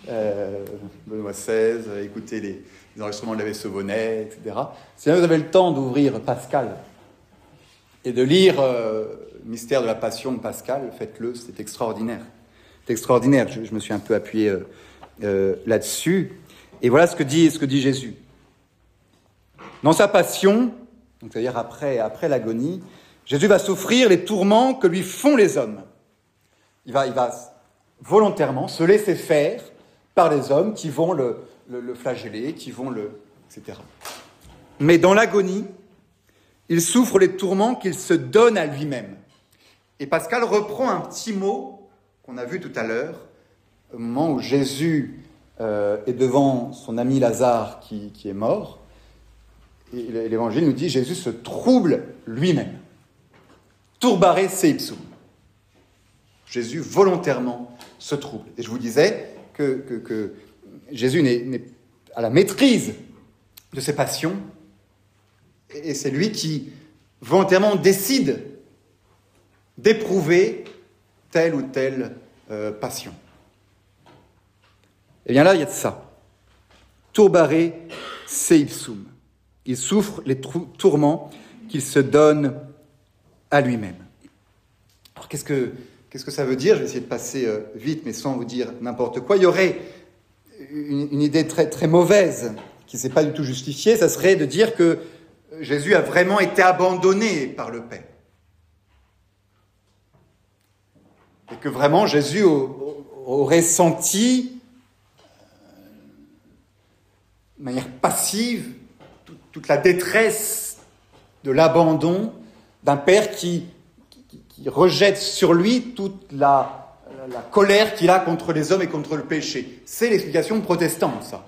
euh, Benoît XVI, écouter les, enregistrements de la Sauvonnet, etc. Si jamais vous avez le temps d'ouvrir Pascal et de lire euh, Mystère de la Passion de Pascal, faites-le, c'est extraordinaire. C'est extraordinaire. Je, me suis un peu appuyé euh, euh, là-dessus. Et voilà ce que dit, Jésus. Dans sa passion, c'est-à-dire après l'agonie, Jésus va souffrir les tourments que lui font les hommes. Il va, volontairement se laisser faire par les hommes qui vont le, le flageller, qui vont le. etc. Mais dans l'agonie, il souffre les tourments qu'il se donne à lui-même. Et Pascal reprend un petit mot qu'on a vu tout à l'heure, au moment où Jésus euh, est devant son ami Lazare qui, est mort, et l'évangile nous dit Jésus se trouble lui-même. Turbare seipsum. Jésus volontairement se trouble. Et je vous disais que, que Jésus n'est à la maîtrise de ses passions, et c'est lui qui volontairement décide d'éprouver telle ou telle euh, passion. Et eh bien là, il y a de ça. Tourbare seipsum. Il souffre les tourments qu'il se donne à lui-même. Alors qu'est-ce que, qu'est-ce que ça veut dire? Je vais essayer de passer euh, vite, mais sans vous dire n'importe quoi. Il y aurait une, idée très, très mauvaise qui ne s'est pas du tout justifiée, ça serait de dire que Jésus a vraiment été abandonné par le Père. Et que vraiment Jésus aurait senti de manière passive toute la détresse de l'abandon d'un Père qui, qui, rejette sur lui toute la, la colère qu'il a contre les hommes et contre le péché. C'est l'explication protestante, ça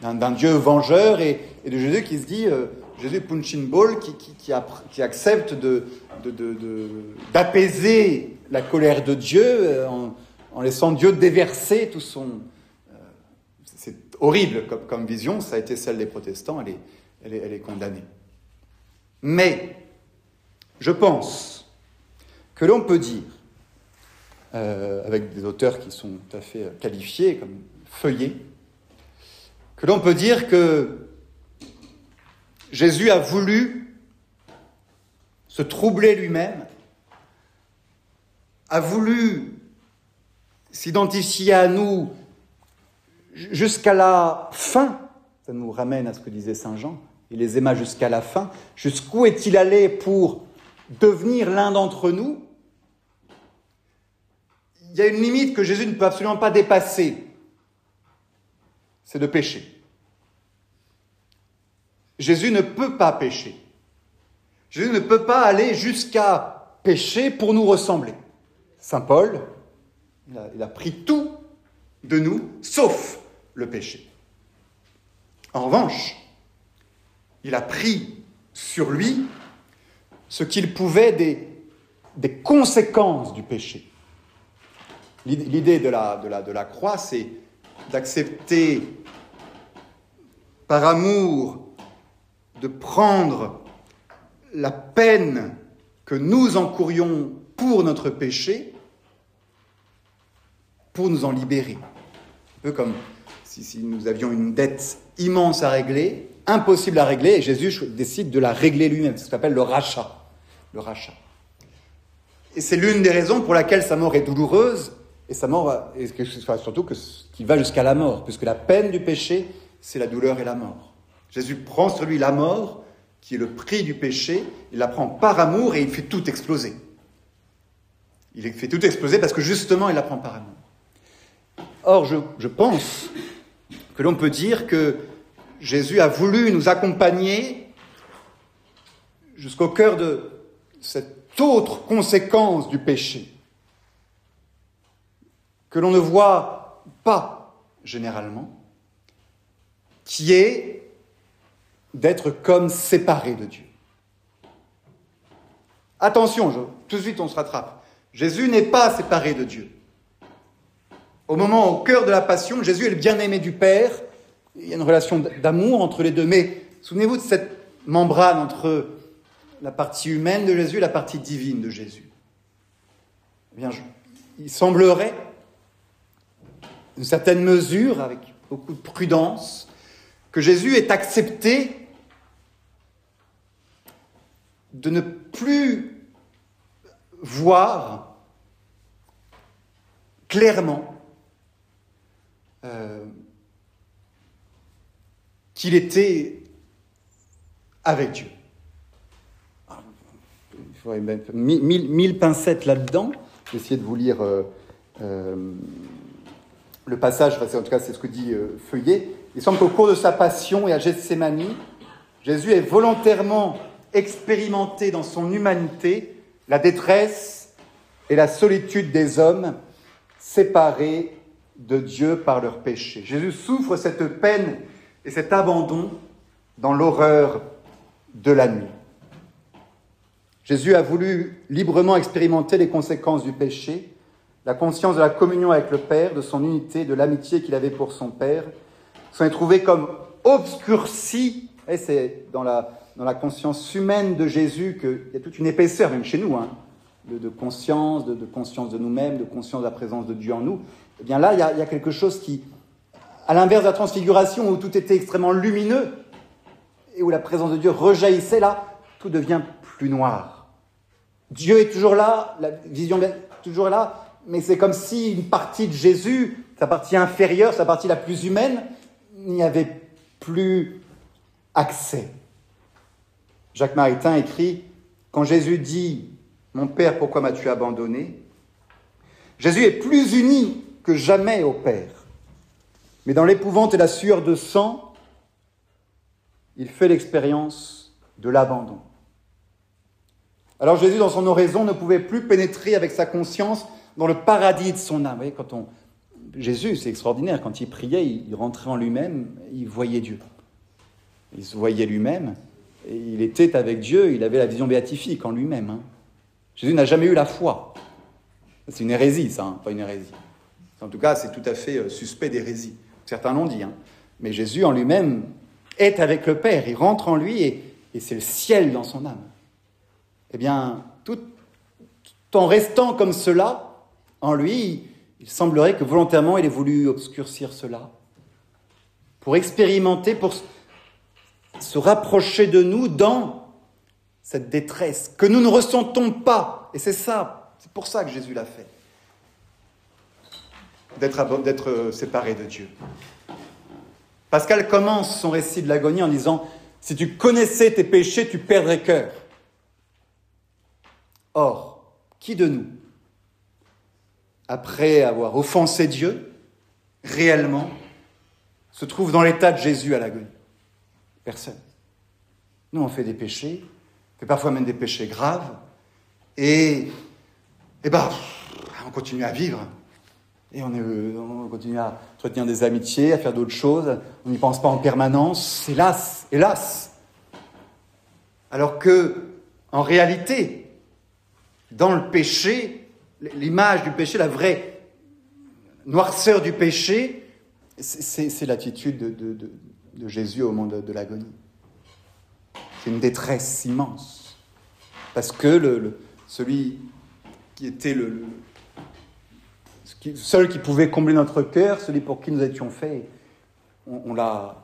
d'un Dieu vengeur et, de Jésus qui se dit, euh, Jésus Punchin Ball, qui, qui, accepte d'apaiser de, la colère de Dieu euh, en, laissant Dieu déverser tout son... Euh, c'est horrible comme, vision, ça a été celle des protestants, elle est, elle est, elle est condamnée. Mais je pense que l'on peut dire, avec des auteurs qui sont tout à fait qualifiés, comme Feuillet, que l'on peut dire que Jésus a voulu se troubler lui-même, a voulu s'identifier à nous jusqu'à la fin. Ça nous ramène à ce que disait Saint Jean. Il les aima jusqu'à la fin. Jusqu'où est-il allé pour devenir l'un d'entre nous? Il y a une limite que Jésus ne peut absolument pas dépasser c'est de pécher. Jésus ne peut pas pécher. Jésus ne peut pas aller jusqu'à pécher pour nous ressembler. Saint Paul, il a, pris tout de nous, sauf le péché. En revanche, il a pris sur lui ce qu'il pouvait des, conséquences du péché. L'idée de la croix, c'est d'accepter par amour de prendre la peine que nous encourions pour notre péché, pour nous en libérer. Un peu comme si, nous avions une dette immense à régler, impossible à régler, et Jésus décide de la régler lui-même. C'est ce qu'on appelle le rachat. Le rachat. Et c'est l'une des raisons pour laquelle sa mort est douloureuse, et sa mort, et surtout qu'il va jusqu'à la mort, puisque la peine du péché, c'est la douleur et la mort. Jésus prend sur lui la mort, qui est le prix du péché, il la prend par amour et il fait tout exploser. Il fait tout exploser parce que justement il la prend par amour. Or, je pense que l'on peut dire que Jésus a voulu nous accompagner jusqu'au cœur de cette autre conséquence du péché, que l'on ne voit pas généralement, qui est d'être comme séparé de Dieu. Attention, tout de suite on se rattrape. Jésus n'est pas séparé de Dieu. Au moment, au cœur de la passion, Jésus est le bien-aimé du Père. Il y a une relation d'amour entre les deux. Mais souvenez-vous de cette membrane entre la partie humaine de Jésus et la partie divine de Jésus. Eh bien, il semblerait, une certaine mesure, avec beaucoup de prudence, que Jésus ait accepté de ne plus voir clairement euh, qu'il était avec Dieu. Il faudrait mettre mille, pincettes là-dedans. Je de vous lire euh, euh, le passage, en tout cas c'est ce que dit Feuillet. Il semble qu'au cours de sa passion et à Gethsemane, Jésus est volontairement expérimenté dans son humanité la détresse et la solitude des hommes séparés de Dieu par leur péché. Jésus souffre cette peine et cet abandon dans l'horreur de la nuit. Jésus a voulu librement expérimenter les conséquences du péché, la conscience de la communion avec le Père, de son unité, de l'amitié qu'il avait pour son Père, s'en est trouvé comme obscurci Et c'est dans la, dans la conscience humaine de Jésus qu'il y a toute une épaisseur, même chez nous, hein, de, conscience, de, conscience de nous-mêmes, de conscience de la présence de Dieu en nous. Eh bien là, il y a, il y a quelque chose qui, à l'inverse de la transfiguration où tout était extrêmement lumineux et où la présence de Dieu rejaillissait, là, tout devient plus noir. Dieu est toujours là, la vision est toujours là, mais c'est comme si une partie de Jésus, sa partie inférieure, sa partie la plus humaine, n'y avait plus accès. Jacques Maritain écrit Quand Jésus dit Mon Père, pourquoi m'as-tu abandonné? Jésus est plus uni que jamais au Père. Mais dans l'épouvante et la sueur de sang, il fait l'expérience de l'abandon. Alors Jésus, dans son oraison, ne pouvait plus pénétrer avec sa conscience dans le paradis de son âme. Vous voyez, quand on... Jésus, c'est extraordinaire, quand il priait, il rentrait en lui-même, il voyait Dieu. Il se voyait lui-même, il était avec Dieu, il avait la vision béatifique en lui-même. Hein. Jésus n'a jamais eu la foi. C'est une hérésie, ça, hein, pas une hérésie. En tout cas, c'est tout à fait euh, suspect d'hérésie. Certains l'ont dit. Hein. Mais Jésus en lui-même est avec le Père, il rentre en lui et, c'est le ciel dans son âme. Eh bien, tout, en restant comme cela, en lui, il semblerait que volontairement il ait voulu obscurcir cela pour expérimenter, pour se rapprocher de nous dans cette détresse que nous ne ressentons pas. Et c'est ça, c'est pour ça que Jésus l'a fait. D'être séparé de Dieu. Pascal commence son récit de l'agonie en disant Si tu connaissais tes péchés, tu perdrais cœur? Or, qui de nous, après avoir offensé Dieu, réellement, se trouve dans l'état de Jésus à l'agonie? Personne. Nous, on fait des péchés, parfois même des péchés graves, et, et ben, on continue à vivre. Et on, continue à entretenir des amitiés, à faire d'autres choses. On n'y pense pas en permanence. Hélas, hélas. Alors que, en réalité, dans le péché, l'image du péché, la vraie noirceur du péché, c'est l'attitude de, Jésus au moment de, l'agonie. C'est une détresse immense. Parce que celui qui était le, seul qui pouvait combler notre cœur, celui pour qui nous étions faits, on, l'a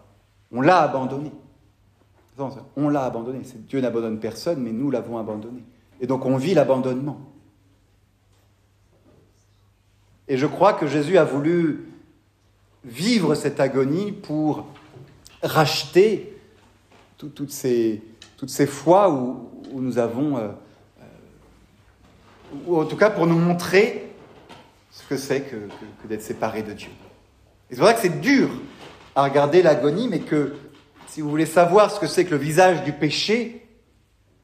abandonné. On l'a abandonné. Dieu n'abandonne personne, mais nous l'avons abandonné. Et donc on vit l'abandonnement. Et je crois que Jésus a voulu vivre cette agonie pour racheter toutes, ces, toutes fois où, nous avons, euh, euh, ou en tout cas pour nous montrer ce que c'est que, d'être séparé de Dieu. Et c'est vrai que c'est dur à regarder l'agonie, mais que si vous voulez savoir ce que c'est que le visage du péché,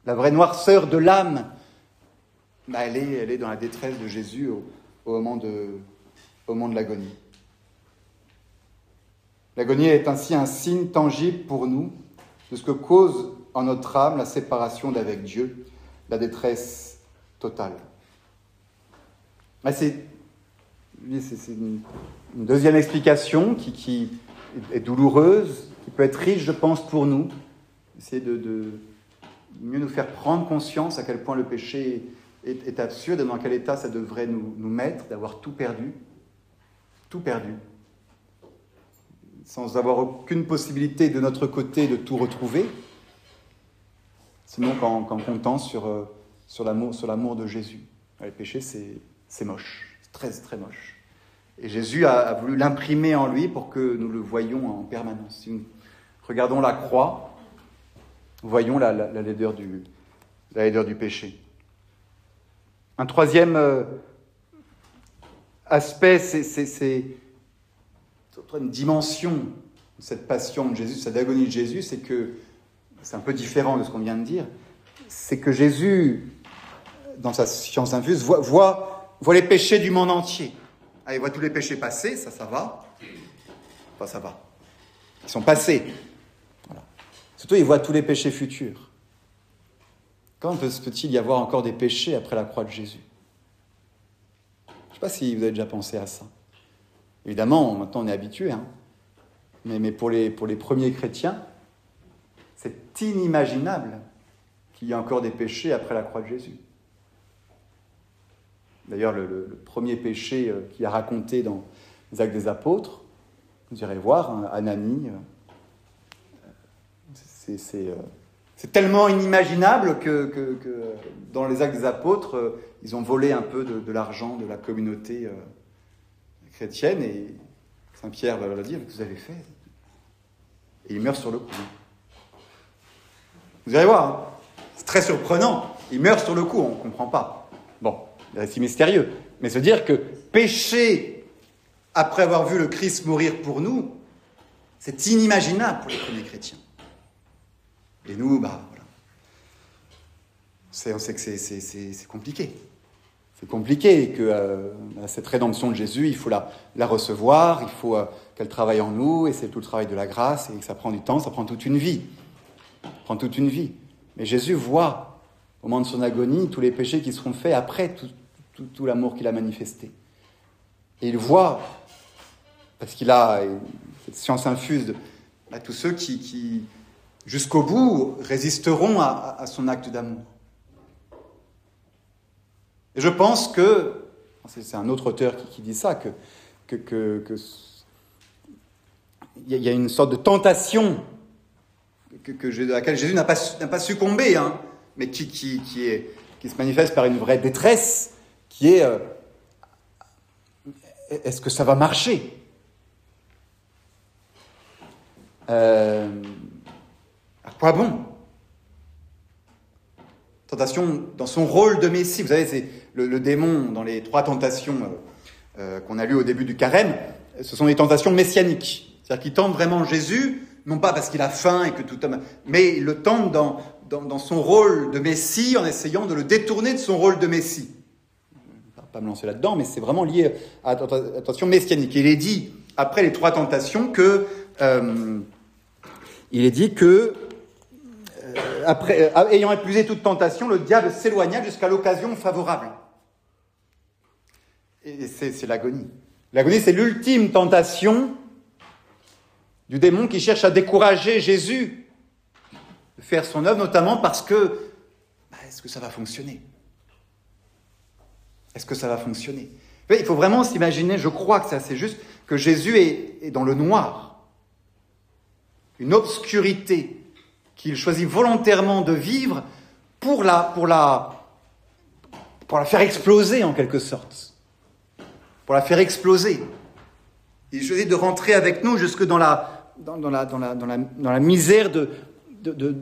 la vraie noirceur de l'âme, bah, elle, est, elle est dans la détresse de Jésus au, moment, de, de l'agonie. L'agonie est ainsi un signe tangible pour nous de ce que cause en notre âme la séparation d'avec Dieu, la détresse totale. C'est une, deuxième explication qui, est douloureuse, qui peut être riche, je pense, pour nous. Essayer de, mieux nous faire prendre conscience à quel point le péché est, absurde et dans quel état ça devrait nous mettre, d'avoir tout perdu. Tout perdu sans avoir aucune possibilité de notre côté de tout retrouver, sinon qu'en, comptant sur, euh, sur, l'amour, de Jésus. Le péché, c'est, c'est moche, c'est très très moche. Et Jésus a, voulu l'imprimer en lui pour que nous le voyions en permanence. Si nous regardons la croix, voyons la, la, laideur, du, la laideur du péché. Un troisième euh, aspect, c'est, une dimension de cette passion de Jésus, cette agonie de Jésus, c'est que, c'est un peu différent de ce qu'on vient de dire, c'est que Jésus, dans sa science infuse, voit, les péchés du monde entier. Ah, il voit tous les péchés passés, ça, ça va. Enfin, ça va. Ils sont passés. Surtout, il voit tous les péchés futurs. Quand peut-il y avoir encore des péchés après la croix de Jésus? Je ne sais pas si vous avez déjà pensé à ça. Évidemment, maintenant on est habitué, hein. mais, pour les premiers chrétiens, C'est inimaginable qu'il y ait encore des péchés après la croix de Jésus. D'ailleurs, le, premier péché euh, qu'il a raconté dans les Actes des Apôtres, vous irez voir, hein, Anani, euh, euh, c'est tellement inimaginable que, dans les Actes des Apôtres, ils ont volé un peu de, l'argent de la communauté chrétienne et Saint Pierre va leur dire vous avez fait Et il meurt sur le coup. Vous allez voir, hein. c'est très surprenant. Il meurt sur le coup, on ne comprend pas. Bon, récit mystérieux. Mais se dire que pécher après avoir vu le Christ mourir pour nous, c'est inimaginable pour les premiers chrétiens. Et nous, bah voilà. on sait que c'est compliqué. C'est compliqué et que euh, cette rédemption de Jésus, il faut la, la recevoir, il faut euh, qu'elle travaille en nous, et c'est tout le travail de la grâce, et que ça prend du temps, ça prend toute une vie. Ça prend toute une vie. Mais Jésus voit, au moment de son agonie, tous les péchés qui seront faits après tout, tout, l'amour qu'il a manifesté. Et il voit, parce qu'il a cette science infuse, à tous ceux qui, jusqu'au bout, résisteront à, son acte d'amour. Et je pense que, c'est un autre auteur qui, dit ça, que, que, que, il y a une sorte de tentation que, à laquelle Jésus n'a pas, pas succombé, hein, mais qui, qui, qui se manifeste par une vraie détresse, euh, est-ce que ça va marcher? Euh, À quoi bon? Tentation dans son rôle de Messie. Vous savez, c'est le, démon dans les trois tentations euh, qu'on a lues au début du carême. Ce sont des tentations messianiques. C'est-à-dire qu'il tente vraiment Jésus, non pas parce qu'il a faim et que tout homme, mais il le tente dans, dans, dans son rôle de Messie en essayant de le détourner de son rôle de Messie pas me lancer là-dedans, mais c'est vraiment lié à la messianique. il est dit, après les trois tentations, que. Euh, est dit que. Euh, après, euh, ayant épuisé toute tentation, le diable s'éloigna jusqu'à l'occasion favorable. Et c'est l'agonie. L'agonie, c'est l'ultime tentation du démon qui cherche à décourager Jésus de faire son œuvre, notamment parce que bah, est-ce que ça va fonctionner? Est-ce que ça va fonctionner? Il faut vraiment s'imaginer, je crois que c'est assez juste, que Jésus est, dans le noir, une obscurité qu'il choisit volontairement de vivre pour la, pour la, pour la faire exploser en quelque sorte, pour la faire exploser. Il choisit de rentrer avec nous jusque dans la, dans, la, dans la, dans la, dans la misère de, de, de,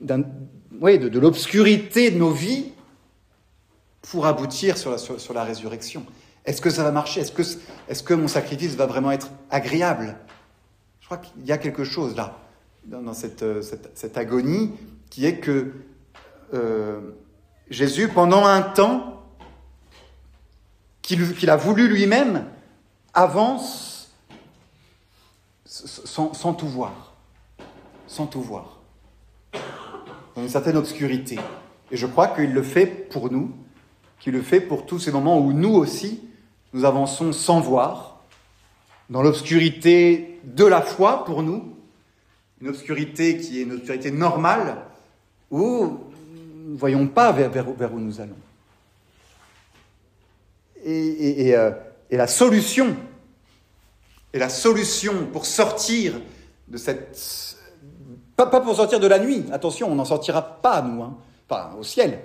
de, de l'obscurité de nos vies pour aboutir sur la, sur, la résurrection. Est-ce que ça va marcher? Est-ce que, est que mon sacrifice va vraiment être agréable? Je crois qu'il y a quelque chose là, dans, cette, cette, agonie, qui est que euh, Jésus, pendant un temps qu'il a voulu lui-même, avance sans, sans tout voir. Sans tout voir. Dans une certaine obscurité. Et je crois qu'il le fait pour nous, qui le fait pour tous ces moments où nous aussi, nous avançons sans voir, dans l'obscurité de la foi pour nous, une obscurité qui est une obscurité normale, où nous ne voyons pas vers, où nous allons. Et, euh, et, la solution, et la solution pour sortir de cette... Pas, pour sortir de la nuit, attention, on n'en sortira pas, nous, hein, pas au ciel,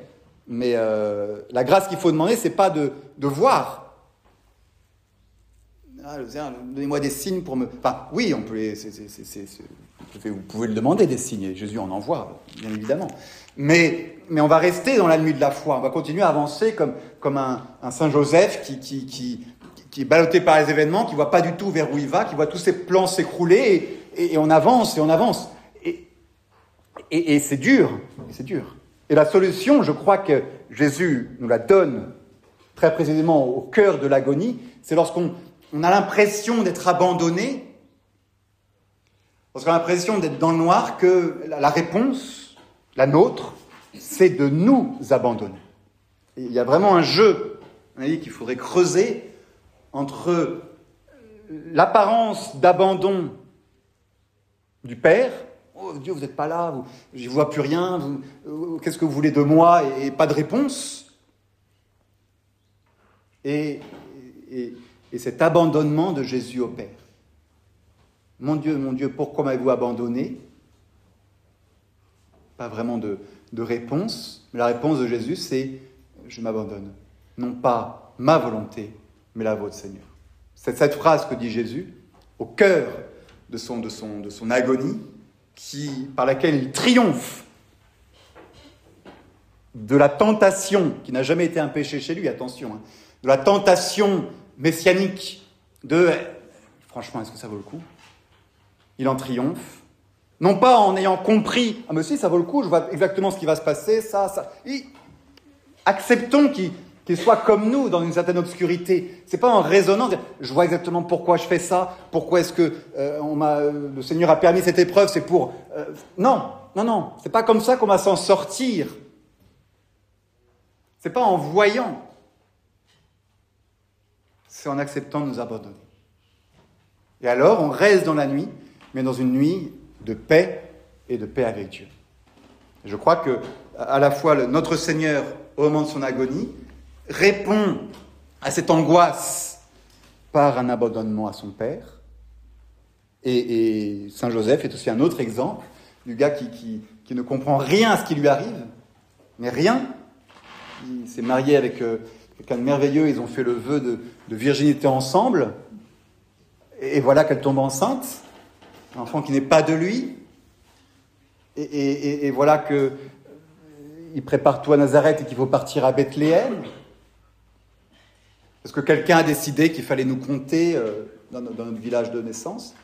mais euh, la grâce qu'il faut demander, c'est pas de, de voir. Ah, Donnez-moi des signes pour me. Enfin, oui, on peut vous pouvez le demander des signes. Jésus en envoie, bien évidemment. Mais, mais on va rester dans la nuit de la foi. On va continuer à avancer comme, comme un, un Saint Joseph qui, qui, qui, qui, est ballotté par les événements, qui voit pas du tout vers où il va, qui voit tous ses plans s'écrouler, et, et, on avance et on avance. Et, et, et c'est dur, c'est dur. Et la solution, je crois que Jésus nous la donne très précisément au cœur de l'agonie, c'est lorsqu'on a l'impression d'être abandonné, lorsqu'on a l'impression d'être dans le noir, que la réponse, la nôtre, c'est de nous abandonner. il y a vraiment un jeu qu'il faudrait creuser entre l'apparence d'abandon du Père Oh Dieu, vous n'êtes pas là, je ne vois plus rien, qu'est-ce que vous voulez de moi? Et, pas de réponse. Et, et, cet abandonnement de Jésus au Père. Mon Dieu, mon Dieu, pourquoi m'avez-vous abandonné? Pas vraiment de, réponse. Mais la réponse de Jésus, c'est je m'abandonne. Non pas ma volonté, mais la vôtre, Seigneur. C'est cette phrase que dit Jésus au cœur de son agonie, qui, par laquelle il triomphe de la tentation, qui n'a jamais été un péché chez lui, attention, hein, de la tentation messianique de franchement, est-ce que ça vaut le coup? Il en triomphe. Non pas en ayant compris, ah mais si, ça vaut le coup, je vois exactement ce qui va se passer, ça, ça. acceptons qu'il qu'il soit comme nous dans une certaine obscurité. C'est pas en raisonnant, je vois exactement pourquoi je fais ça, pourquoi est-ce que euh, on euh, le Seigneur a permis cette épreuve, c'est pour. Euh, non, non, non, c'est pas comme ça qu'on va s'en sortir. C'est pas en voyant, c'est en acceptant de nous abandonner. Et alors, on reste dans la nuit, mais dans une nuit de paix et de paix avec Dieu. je crois que à la fois notre Seigneur, au moment de son agonie, répond à cette angoisse par un abandonnement à son père. Et, Saint Joseph est aussi un autre exemple du gars qui, ne comprend rien à ce qui lui arrive, mais rien. Il s'est marié avec euh, quelqu'un de merveilleux, ils ont fait le vœu de, virginité ensemble, et, voilà qu'elle tombe enceinte, un enfant qui n'est pas de lui, et, voilà que euh, il prépare tout à Nazareth et qu'il faut partir à Bethléem. Parce que quelqu'un a décidé qu'il fallait nous compter euh, dans, notre village de naissance.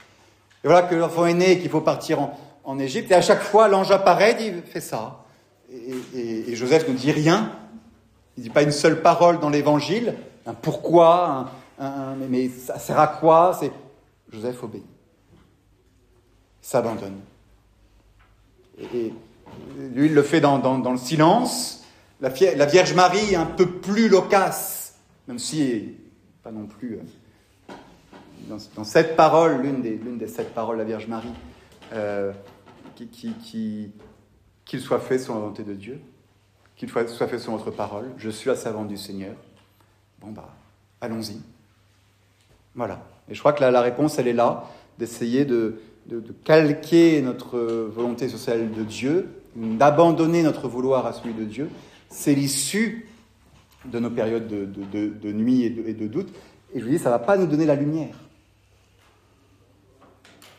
Et voilà que l'enfant est né et qu'il faut partir en, Égypte. Et à chaque fois, l'ange apparaît, dit fais ça. Et, Joseph ne dit rien. Il ne dit pas une seule parole dans l'évangile. Un pourquoi, mais, ça sert à quoi? C'est Joseph obéit. S'abandonne. Et, lui, il le fait dans, le silence. La Vierge Marie, un peu plus loquace même si, pas non plus, euh, dans, cette parole, l'une des, des, sept paroles de la Vierge Marie, euh, qu'il qui, qui, soit fait sur la volonté de Dieu, qu'il soit fait sur votre parole, je suis la servante du Seigneur. Bon, bah, allons-y. Voilà. Et je crois que la, réponse, elle est là, d'essayer de, de, de, calquer notre volonté sur celle de Dieu, d'abandonner notre vouloir à celui de Dieu. C'est l'issue de nos périodes de, nuit et de, doute. Et je vous dis, ça ne va pas nous donner la lumière.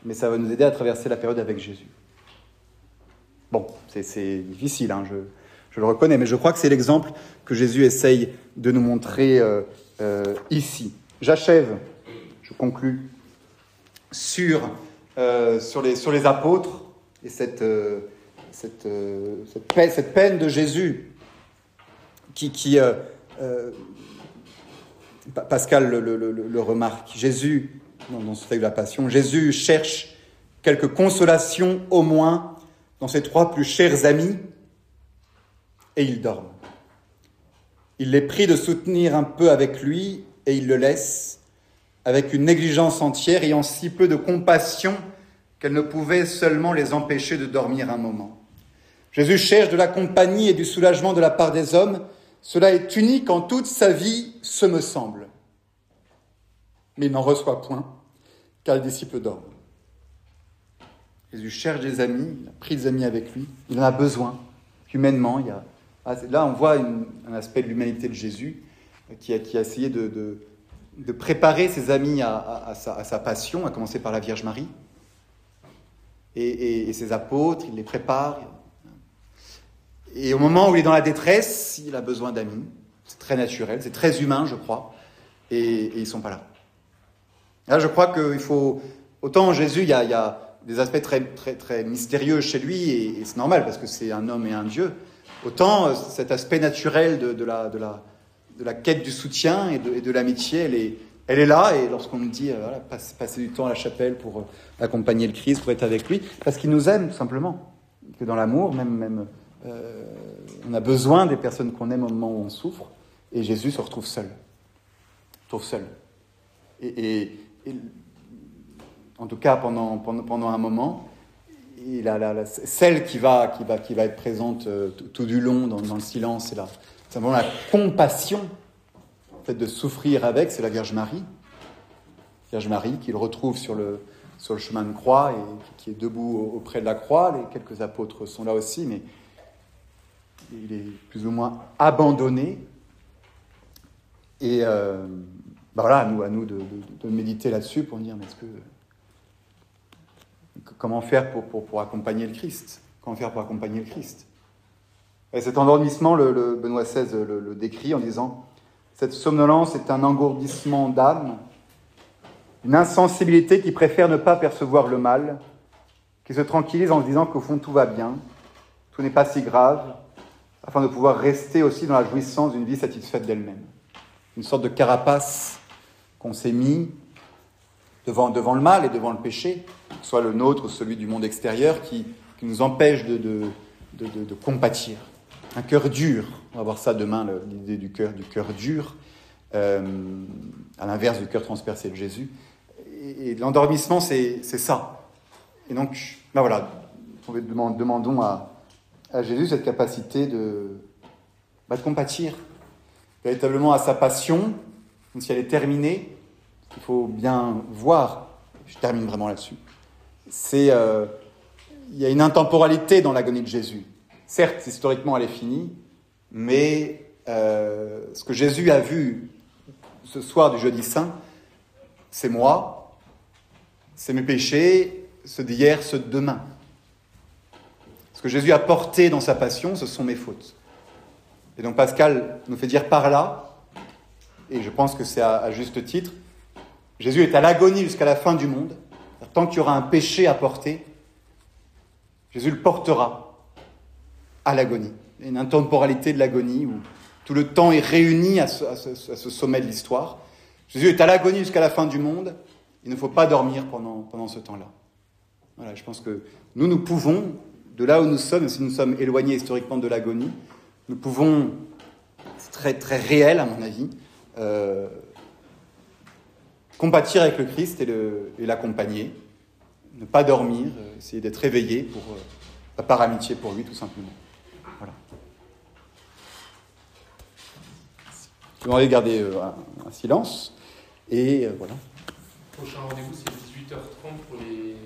Mais ça va nous aider à traverser la période avec Jésus. Bon, c'est difficile, hein, je, le reconnais, mais je crois que c'est l'exemple que Jésus essaye de nous montrer euh, euh, ici. J'achève, je conclus, sur, euh, sur, les, sur les apôtres et cette, cette, cette, peine, de Jésus qui, qui, euh, Pascal le, remarque, Jésus, dans, ce texte de la Passion, Jésus cherche quelque consolation au moins dans ses trois plus chers amis et il dort. Il les prie de soutenir un peu avec lui et il le laisse avec une négligence entière ayant si peu de compassion qu'elle ne pouvait seulement les empêcher de dormir un moment. Jésus cherche de la compagnie et du soulagement de la part des hommes cela est unique en toute sa vie, ce me semble. Mais il n'en reçoit point, car le disciple dort. Jésus cherche des amis, il a pris des amis avec lui, il en a besoin. Humainement. Ah, là on voit un aspect de l'humanité de Jésus qui a, qui a essayé de, préparer ses amis à, sa, passion, à commencer par la Vierge Marie. Et ses apôtres, il les prépare, et au moment où il est dans la détresse, il a besoin d'amis. C'est très naturel, c'est très humain, je crois. Et, ils ne sont pas là. Là, je crois qu'il faut. Autant Jésus, il y, a, des aspects très, très, très mystérieux chez lui, et, c'est normal parce que c'est un homme et un Dieu. Autant euh, cet aspect naturel de, la, de, la, de la quête du soutien et de, l'amitié, elle est, elle est là. Et lorsqu'on nous dit, euh, voilà, passer du temps à la chapelle pour euh, accompagner le Christ, pour être avec lui, parce qu'il nous aime, tout simplement. Que dans l'amour, même, même euh, on a besoin des personnes qu'on aime au moment où on souffre, et Jésus se retrouve seul. Se seul. Et, en tout cas, pendant, pendant, pendant, un moment, celle qui va, qui, va, qui va être présente euh, tout, du long dans, le silence, c'est la, la compassion, fait, de souffrir avec, c'est la Vierge Marie. Vierge Marie qu'il retrouve sur le, sur le chemin de croix et qui est debout auprès de la croix. Les quelques apôtres sont là aussi, mais il est plus ou moins abandonné. Et euh, bah voilà, à nous, à nous de, méditer là-dessus pour dire, mais est-ce que comment faire pour, pour, accompagner le Christ? Comment faire pour accompagner le Christ? Et cet endormissement, le, Benoît XVI le, décrit en disant Cette somnolence est un engourdissement d'âme, une insensibilité qui préfère ne pas percevoir le mal, qui se tranquillise en se disant qu'au fond tout va bien, tout n'est pas si grave, afin de pouvoir rester aussi dans la jouissance d'une vie satisfaite d'elle-même. Une sorte de carapace qu'on s'est mis devant, devant le mal et devant le péché, soit le nôtre, celui du monde extérieur, qui, nous empêche de, de, de, compatir. Un cœur dur, on va voir ça demain, l'idée du cœur, du cœur dur, euh, à l'inverse du cœur transpercé de Jésus. Et, l'endormissement, c'est ça. Et donc, ben voilà, demandons à, à Jésus cette capacité de, bah, de compatir, véritablement à sa passion, comme si elle est terminée. Il faut bien voir, je termine vraiment là-dessus, c'est euh, il y a une intemporalité dans l'agonie de Jésus. Certes, historiquement, elle est finie, mais euh, ce que Jésus a vu ce soir du jeudi saint, c'est moi, c'est mes péchés, ceux d'hier, ceux de demain. Ce que Jésus a porté dans sa passion, ce sont mes fautes. Et donc Pascal nous fait dire par là, et je pense que c'est à juste titre, Jésus est à l'agonie jusqu'à la fin du monde. Tant qu'il y aura un péché à porter, Jésus le portera à l'agonie. Il y a une intemporalité de l'agonie où tout le temps est réuni à ce, sommet de l'histoire. Jésus est à l'agonie jusqu'à la fin du monde. Il ne faut pas dormir pendant, pendant ce temps-là. Voilà, je pense que nous, nous pouvons, de là où nous sommes, si nous sommes éloignés historiquement de l'agonie, nous pouvons, c'est très, très réel à mon avis, euh, compatir avec le Christ et l'accompagner, ne pas dormir, euh, essayer d'être éveillé pour, euh, par amitié pour lui tout simplement. Voilà. Je vais garder euh, un, silence et voilà. Prochain rendez-vous c'est 18h30 pour les